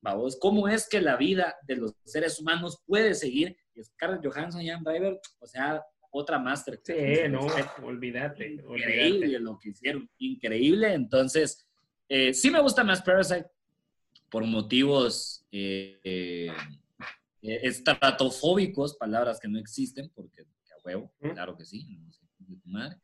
Speaker 1: Vamos, ¿cómo es que la vida de los seres humanos puede seguir? Y Scarlett Johansson y Jan Driver, o sea, otra máster.
Speaker 2: Sí, no, olvídate.
Speaker 1: Increíble lo que hicieron, increíble. Entonces, eh, sí me gusta más Parasite por motivos eh, eh, estratofóbicos, palabras que no existen, porque a huevo, claro que sí, no sé, madre.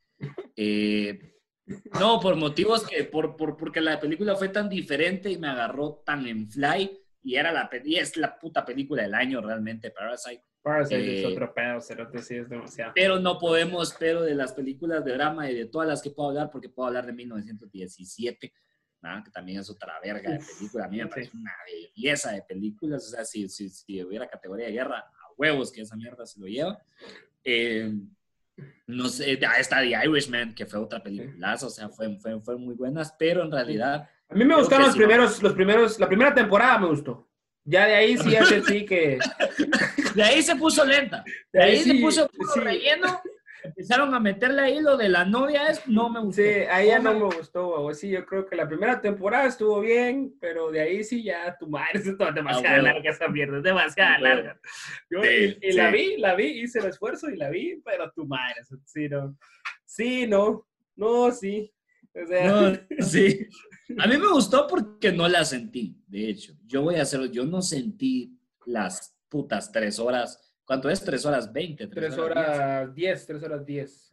Speaker 1: No, por motivos que, por, por, porque la película fue tan diferente y me agarró tan en fly y era la, y es la puta película del año realmente, Parasite.
Speaker 2: Parasite es eh, otro pedo, sí es demasiado.
Speaker 1: Pero no podemos, pero de las películas de drama y de todas las que puedo hablar, porque puedo hablar de 1917, que también es otra verga de película. A mí me parece una belleza de películas. O sea, si, si, si, hubiera categoría de guerra, a huevos que esa mierda se lo lleva. Eh, no sé, está The Irishman, que fue otra película, o sea, fue, fue, muy buenas, pero en realidad...
Speaker 2: A mí me gustaron los primeros, los primeros, la primera temporada me gustó. Ya de ahí sí sí que... [LAUGHS]
Speaker 1: de ahí se puso lenta. De, ahí, se puso relleno empezaron a meterle ahí lo de la novia, es, no me gustó.
Speaker 2: Sí, ahí ya no me gustó, sí, yo creo que la primera temporada estuvo bien, pero de ahí sí ya tu madre [LAUGHS] es demasiado ah, larga esa mierda, es demasiado larga. Yo, y, la vi, la vi, hice el esfuerzo y la vi, pero tu madre, sí, no, sí, no, no, sí. O sea,
Speaker 1: no, [LAUGHS] sí. A mí me gustó porque no la sentí, de hecho. Yo voy a hacerlo, yo no sentí las putas tres horas ¿Cuánto es? ¿Tres horas veinte?
Speaker 2: Tres horas diez, tres horas diez,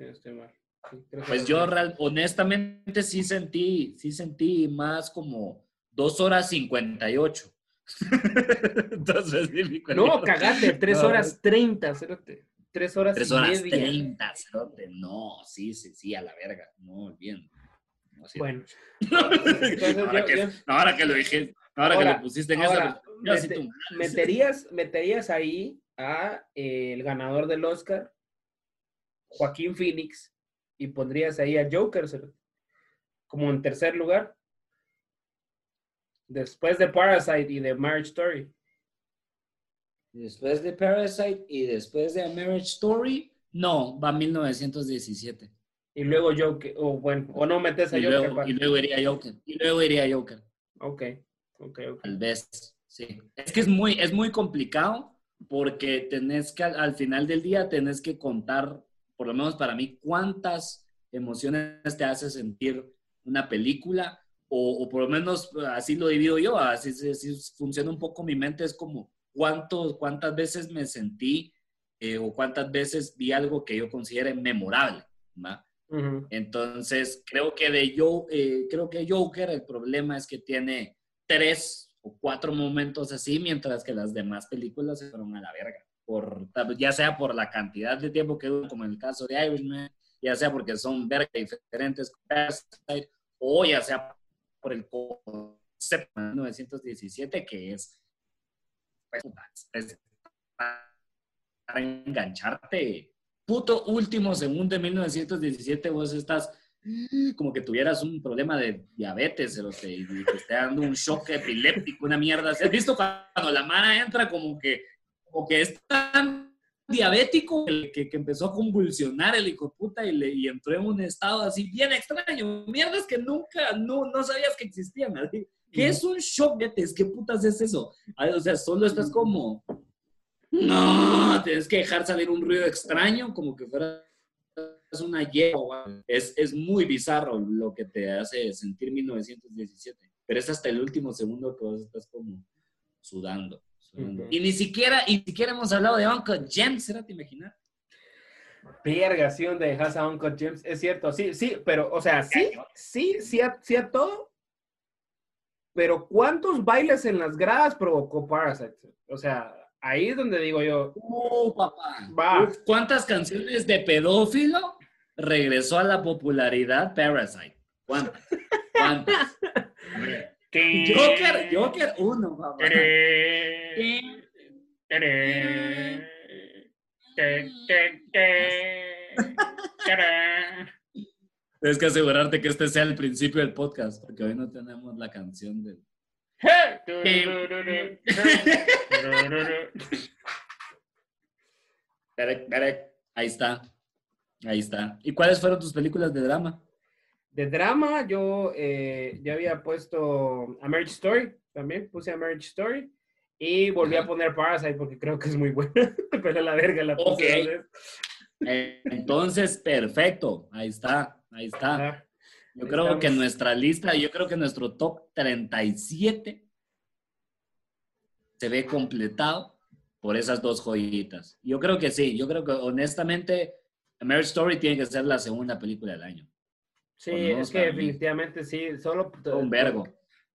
Speaker 1: pues yo honestamente sí sentí, sí sentí más como dos horas cincuenta y ocho. [LAUGHS]
Speaker 2: Entonces, no, cagate, tres horas treinta, cerote. Tres horas
Speaker 1: Tres horas treinta, cerote. No, sí, sí, sí, a la verga. No, bien.
Speaker 2: bueno. [LAUGHS]
Speaker 1: ahora, que, ahora, que, lo dije, ahora, que lo pusiste en esa...
Speaker 2: meterías, meterías ahí a eh, el ganador del Oscar, Joaquín Phoenix, y pondrías ahí a Joker como en tercer lugar. Después de Parasite y de Marriage Story.
Speaker 1: Después de Parasite y después de Marriage Story, no, va 1917.
Speaker 2: Y luego Joker, o bueno, o no metes a Joker.
Speaker 1: y luego iría Joker. Y luego iría Joker.
Speaker 2: Ok, ok, ok.
Speaker 1: Tal vez, sí. Es que es muy, es muy complicado porque tenés que, al final del día, tenés que contar, por lo menos para mí, cuántas emociones te hace sentir una película, o, por lo menos así lo divido yo, así, funciona un poco mi mente, es como cuántos, cuántas veces me sentí eh, o cuántas veces vi algo que yo considere memorable. Entonces, creo que de yo, eh, creo que Joker, el problema es que tiene tres cuatro momentos así, mientras que las demás películas se fueron a la verga. Por, ya sea por la cantidad de tiempo que hubo, como en el caso de Irishman, ya sea porque son verga diferentes, o ya sea por el concepto de 1917, que es, pues, para engancharte. Puto último segundo de 1917, vos estás como que tuvieras un problema de diabetes o te, y te esté dando un shock epiléptico, una mierda. ¿Has visto cuando la mano entra como que, como que es tan diabético que, que, empezó a convulsionar el hijo puta y, le, y entró en un estado así bien extraño? Mierdas que nunca, no, no sabías que existían. ¿Qué es un shock? ¿Qué putas es eso? O sea, solo estás como... No, tienes que dejar salir un ruido extraño, como que fuera es una yegua. Es, es muy bizarro lo que te hace sentir 1917. Pero es hasta el último segundo que vos estás como sudando. Y ni siquiera, y siquiera hemos hablado de Uncle James, ¿será te imaginas?
Speaker 2: Verga, sí, donde dejas a Uncle James, es cierto, sí, sí, pero, o sea, sí, sí, sí a, sí a todo, pero ¿cuántos bailes en las gradas provocó Parasite? O sea, ahí es donde digo yo,
Speaker 1: oh, papá, ¿cuántas canciones de pedófilo regresó a la popularidad Parasite. ¿Cuántas? ¿Cuántas? Joker, Joker uno, papá. Tienes que asegurarte que este sea el principio del podcast, porque hoy no tenemos la canción del... Ahí está. Ahí está. ¿Y cuáles fueron tus películas de drama?
Speaker 2: De drama, yo eh, ya había puesto A Marriage Story, también puse A Marriage Story. Y volví a poner Parasite porque creo que es muy buena. [LAUGHS] Pero la verga la puse.
Speaker 1: Eh, entonces, perfecto. Ahí está, ahí está. Yo creo que nuestra lista, yo creo que nuestro top 37 se ve completado por esas dos joyitas. Yo creo que sí, yo creo que honestamente A Marriage Story tiene que ser la segunda película del año.
Speaker 2: Sí, es que definitivamente sí, solo...
Speaker 1: Un vergo.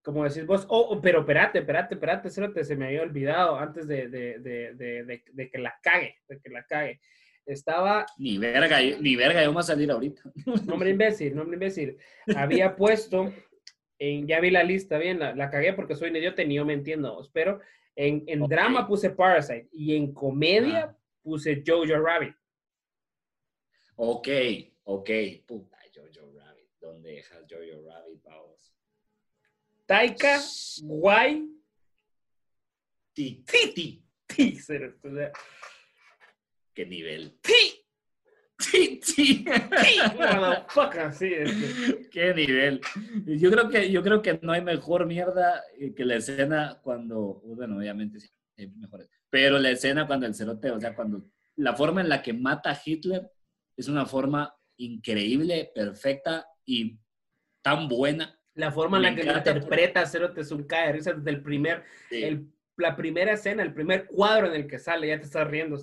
Speaker 2: Como decís vos, oh, oh pero espérate, espérate, espérate, se me había olvidado antes de, de, de, de, que la cague, de que la cague. Estaba...
Speaker 1: Ni verga, ni verga, yo voy a salir ahorita. [LAUGHS]
Speaker 2: Nombre imbécil, nombre imbécil. Había puesto, en, ya vi la lista bien, la, la cagué porque soy un idiota y yo me entiendo, pero en, en drama puse Parasite y en comedia ah. puse Jojo Rabbit.
Speaker 1: Ok, ok. Puta, Jojo Rabbit. ¿Dónde dejas Jojo Rabbit, vamos?
Speaker 2: Taika, guay.
Speaker 1: Ti, ti, ti.
Speaker 2: Ti,
Speaker 1: ¿Qué nivel?
Speaker 2: Ti.
Speaker 1: Sí, sí.
Speaker 2: sí
Speaker 1: Qué nivel. Yo creo que yo creo que no hay mejor mierda que la escena cuando, bueno, obviamente sí, hay mejores, pero la escena cuando el cerote, o sea, cuando la forma en la que mata a Hitler es una forma increíble, perfecta y tan buena.
Speaker 2: La forma en la que interpreta Cerote es un cae risa desde el primer, el, la primera escena, el primer cuadro en el que sale, ya te estás riendo.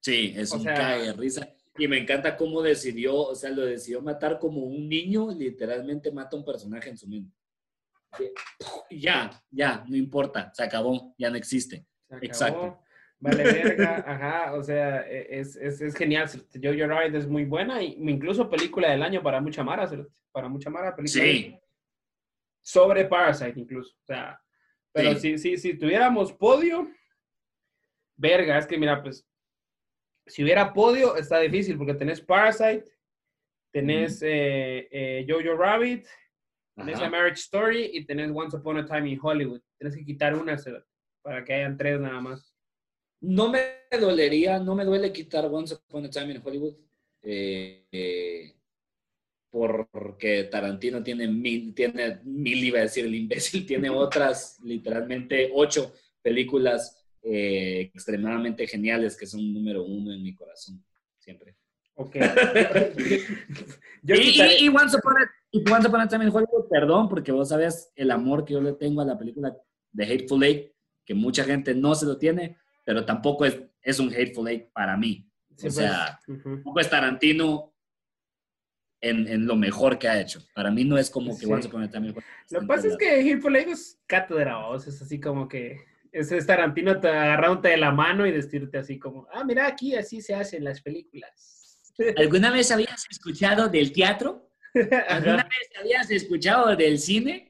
Speaker 1: Sí, es un cae de risa. Y me encanta cómo decidió, o sea, lo decidió matar como un niño, literalmente mata a un personaje en su mente. Ya, ya, no importa, se acabó, ya no existe. Exacto.
Speaker 2: Vale, [LAUGHS] verga, ajá, o sea, e, es, es, es genial. Jojo Rabbit es muy buena y incluso película del año para mucha Mara, para mucha Mara, película. Sí. Sobre Parasite incluso, o sea, pero si, si, si tuviéramos podio, verga, es que mira, pues si hubiera podio, está difícil porque tenés Parasite, tenés eh, eh, Jojo Rabbit, tenés A Marriage Story y tenés Once Upon a Time in Hollywood. Tienes que quitar una para que hayan tres nada más.
Speaker 1: No me dolería, no me duele quitar Once Upon a Time in Hollywood. Eh, porque Tarantino tiene mil, tiene mil, iba a decir el imbécil, tiene [LAUGHS] otras, literalmente ocho películas eh, extremadamente geniales que son número uno en mi corazón, siempre.
Speaker 2: Ok. [LAUGHS]
Speaker 1: y, Once Upon a, Time in Hollywood, perdón, porque vos sabes el amor que yo le tengo a la película de Hateful Eight, que mucha gente no se lo tiene, pero tampoco es, es un Hateful Eight para mí. o pues, sea, tampoco es Tarantino en, en, lo mejor que ha hecho. Para mí no es como que Once Upon a Time.
Speaker 2: Lo que pasa es que Hateful Eight es cátedra, es así como que es Tarantino te agarrándote de la mano y decirte así como, ah, mira, aquí así se hacen las películas. [LAUGHS]
Speaker 1: ¿Alguna vez habías escuchado del teatro? [LAUGHS] ¿Alguna vez habías escuchado del cine?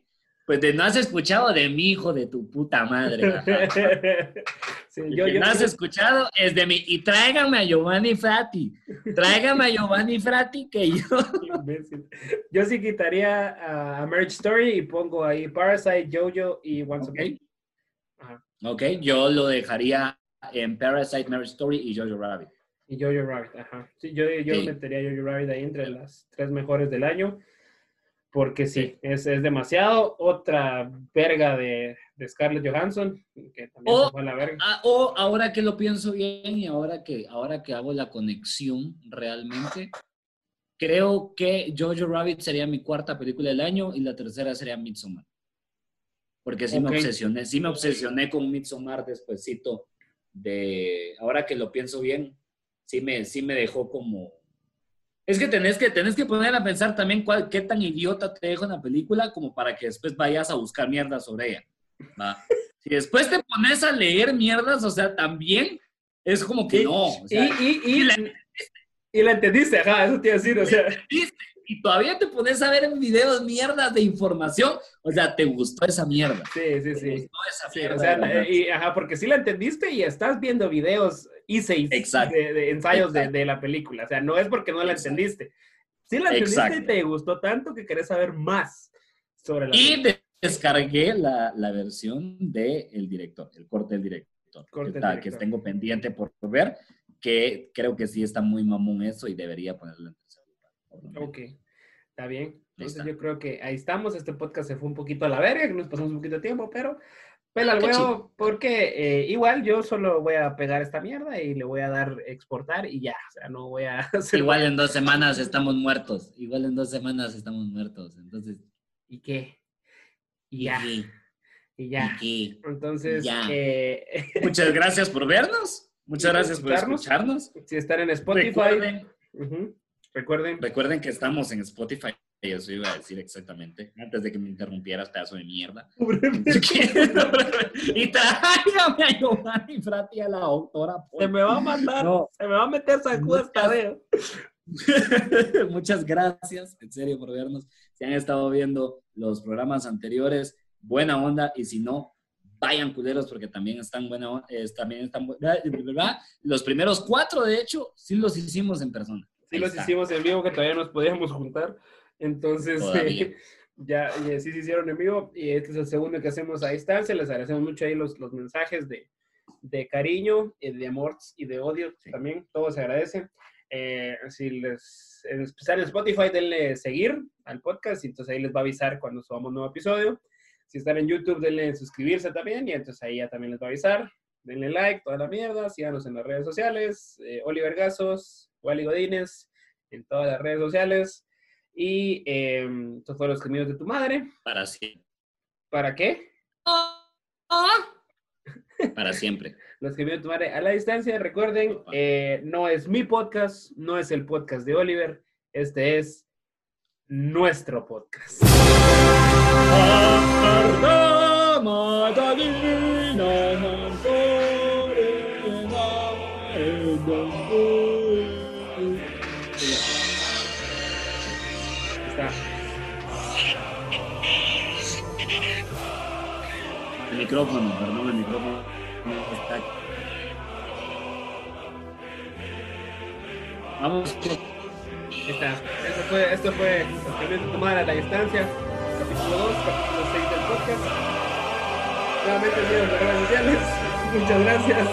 Speaker 1: Pues de no has escuchado de mi hijo de tu puta madre. [LAUGHS] Sí, yo, no has escuchado es de mí. Y tráigame a Giovanni Frati. Tráigame a Giovanni Frati que yo. [LAUGHS]
Speaker 2: Yo sí quitaría a Marriage Story y pongo ahí Parasite, Jojo y Once okay.
Speaker 1: Ok, yo lo dejaría en Parasite, Marriage Story y Jojo Rabbit.
Speaker 2: Y Jojo Rabbit, ajá. Sí, yo, yo metería a Jojo Rabbit ahí entre las tres mejores del año porque sí, es, es, demasiado. Otra verga de, de Scarlett Johansson, que también o, fue la verga.
Speaker 1: Ah, o ahora que lo pienso bien y ahora que, ahora que hago la conexión realmente, creo que Jojo Rabbit sería mi cuarta película del año y la tercera sería Midsommar. Porque sí me obsesioné, sí me obsesioné con Midsommar despuésito de, ahora que lo pienso bien, sí me, sí me dejó como, es que tenés que, tenés que poner a pensar también cuál, qué tan idiota te deja una película como para que después vayas a buscar mierda sobre ella. Si después te pones a leer mierdas, o sea, también es como que no.
Speaker 2: y, y, y, la, y, la, entendiste, ajá, eso te iba a decir, o sea
Speaker 1: y todavía te pones a ver en videos mierdas de información, o sea, te gustó esa mierda.
Speaker 2: Sí, sí, sí. Te gustó esa mierda. o sea, y, ajá, porque sí la entendiste y estás viendo videos y seis de, ensayos de, la película, o sea, no es porque no la entendiste. Sí la entendiste y te gustó tanto que querés saber más sobre la
Speaker 1: Y descargué la, la versión del director, el corte del director, corte que, que tengo pendiente por ver, que creo que sí está muy mamón eso y debería ponerlo
Speaker 2: Ok, está bien. Entonces yo creo que ahí estamos. Este podcast se fue un poquito a la verga, que nos pasamos un poquito de tiempo, pero pela al huevo, porque eh, igual yo solo voy a pegar esta mierda y le voy a dar exportar y ya. O sea, no voy a [LAUGHS]
Speaker 1: hacer Igual en dos semanas estamos muertos. Igual en dos semanas estamos muertos. Entonces.
Speaker 2: ¿Y qué? Y ya. ¿Y, ya. Entonces. Eh, [LAUGHS]
Speaker 1: Muchas gracias por vernos. Muchas gracias por escucharnos.
Speaker 2: Si están en Spotify. Recuerden.
Speaker 1: Recuerden que estamos en Spotify. Eso iba a decir exactamente. Antes de que me interrumpieras, pedazo de mierda. [LAUGHS] [LAUGHS] y tráigame a Giovanni Frati a la autora.
Speaker 2: Se me va a matar. Se me va a meter sacudas cabello. [LAUGHS]
Speaker 1: Muchas gracias, en serio, por vernos. Si han estado viendo los programas anteriores, buena onda. Y si no, vayan culeros porque también están buena también están ¿verdad? Los primeros cuatro, de hecho, sí los hicimos en persona
Speaker 2: sí los hicimos en vivo, que todavía nos podíamos juntar. Entonces, [LAUGHS] ya, sí se hicieron en vivo y este es el segundo que hacemos a distancia. Les agradecemos mucho ahí los, los mensajes de, de cariño, de amor y de odio también. Todo se agradece. Eh, si les, en especial en Spotify, denle seguir al podcast y entonces ahí les va a avisar cuando subamos un nuevo episodio. Si están en YouTube, denle suscribirse también y entonces ahí ya también les va a avisar. Denle like, toda la mierda. Síganos en las redes sociales. Eh, Oliver Gazos, Wally Godínez, en todas las redes sociales. Y eh, todos los caminos de tu madre.
Speaker 1: Para siempre.
Speaker 2: ¿Para qué?
Speaker 1: Para siempre. [LAUGHS]
Speaker 2: los caminos de tu madre a la distancia. Recuerden, eh, no es mi podcast, no es el podcast de Oliver. Este es nuestro podcast.
Speaker 1: Micrófono, perdón, el micrófono está. Vamos.
Speaker 2: Está. Esto fue, esto fue el tomar a la distancia, capítulo 2, capítulo 6 del podcast. Nuevamente, en las redes sociales. [LAUGHS] Muchas gracias.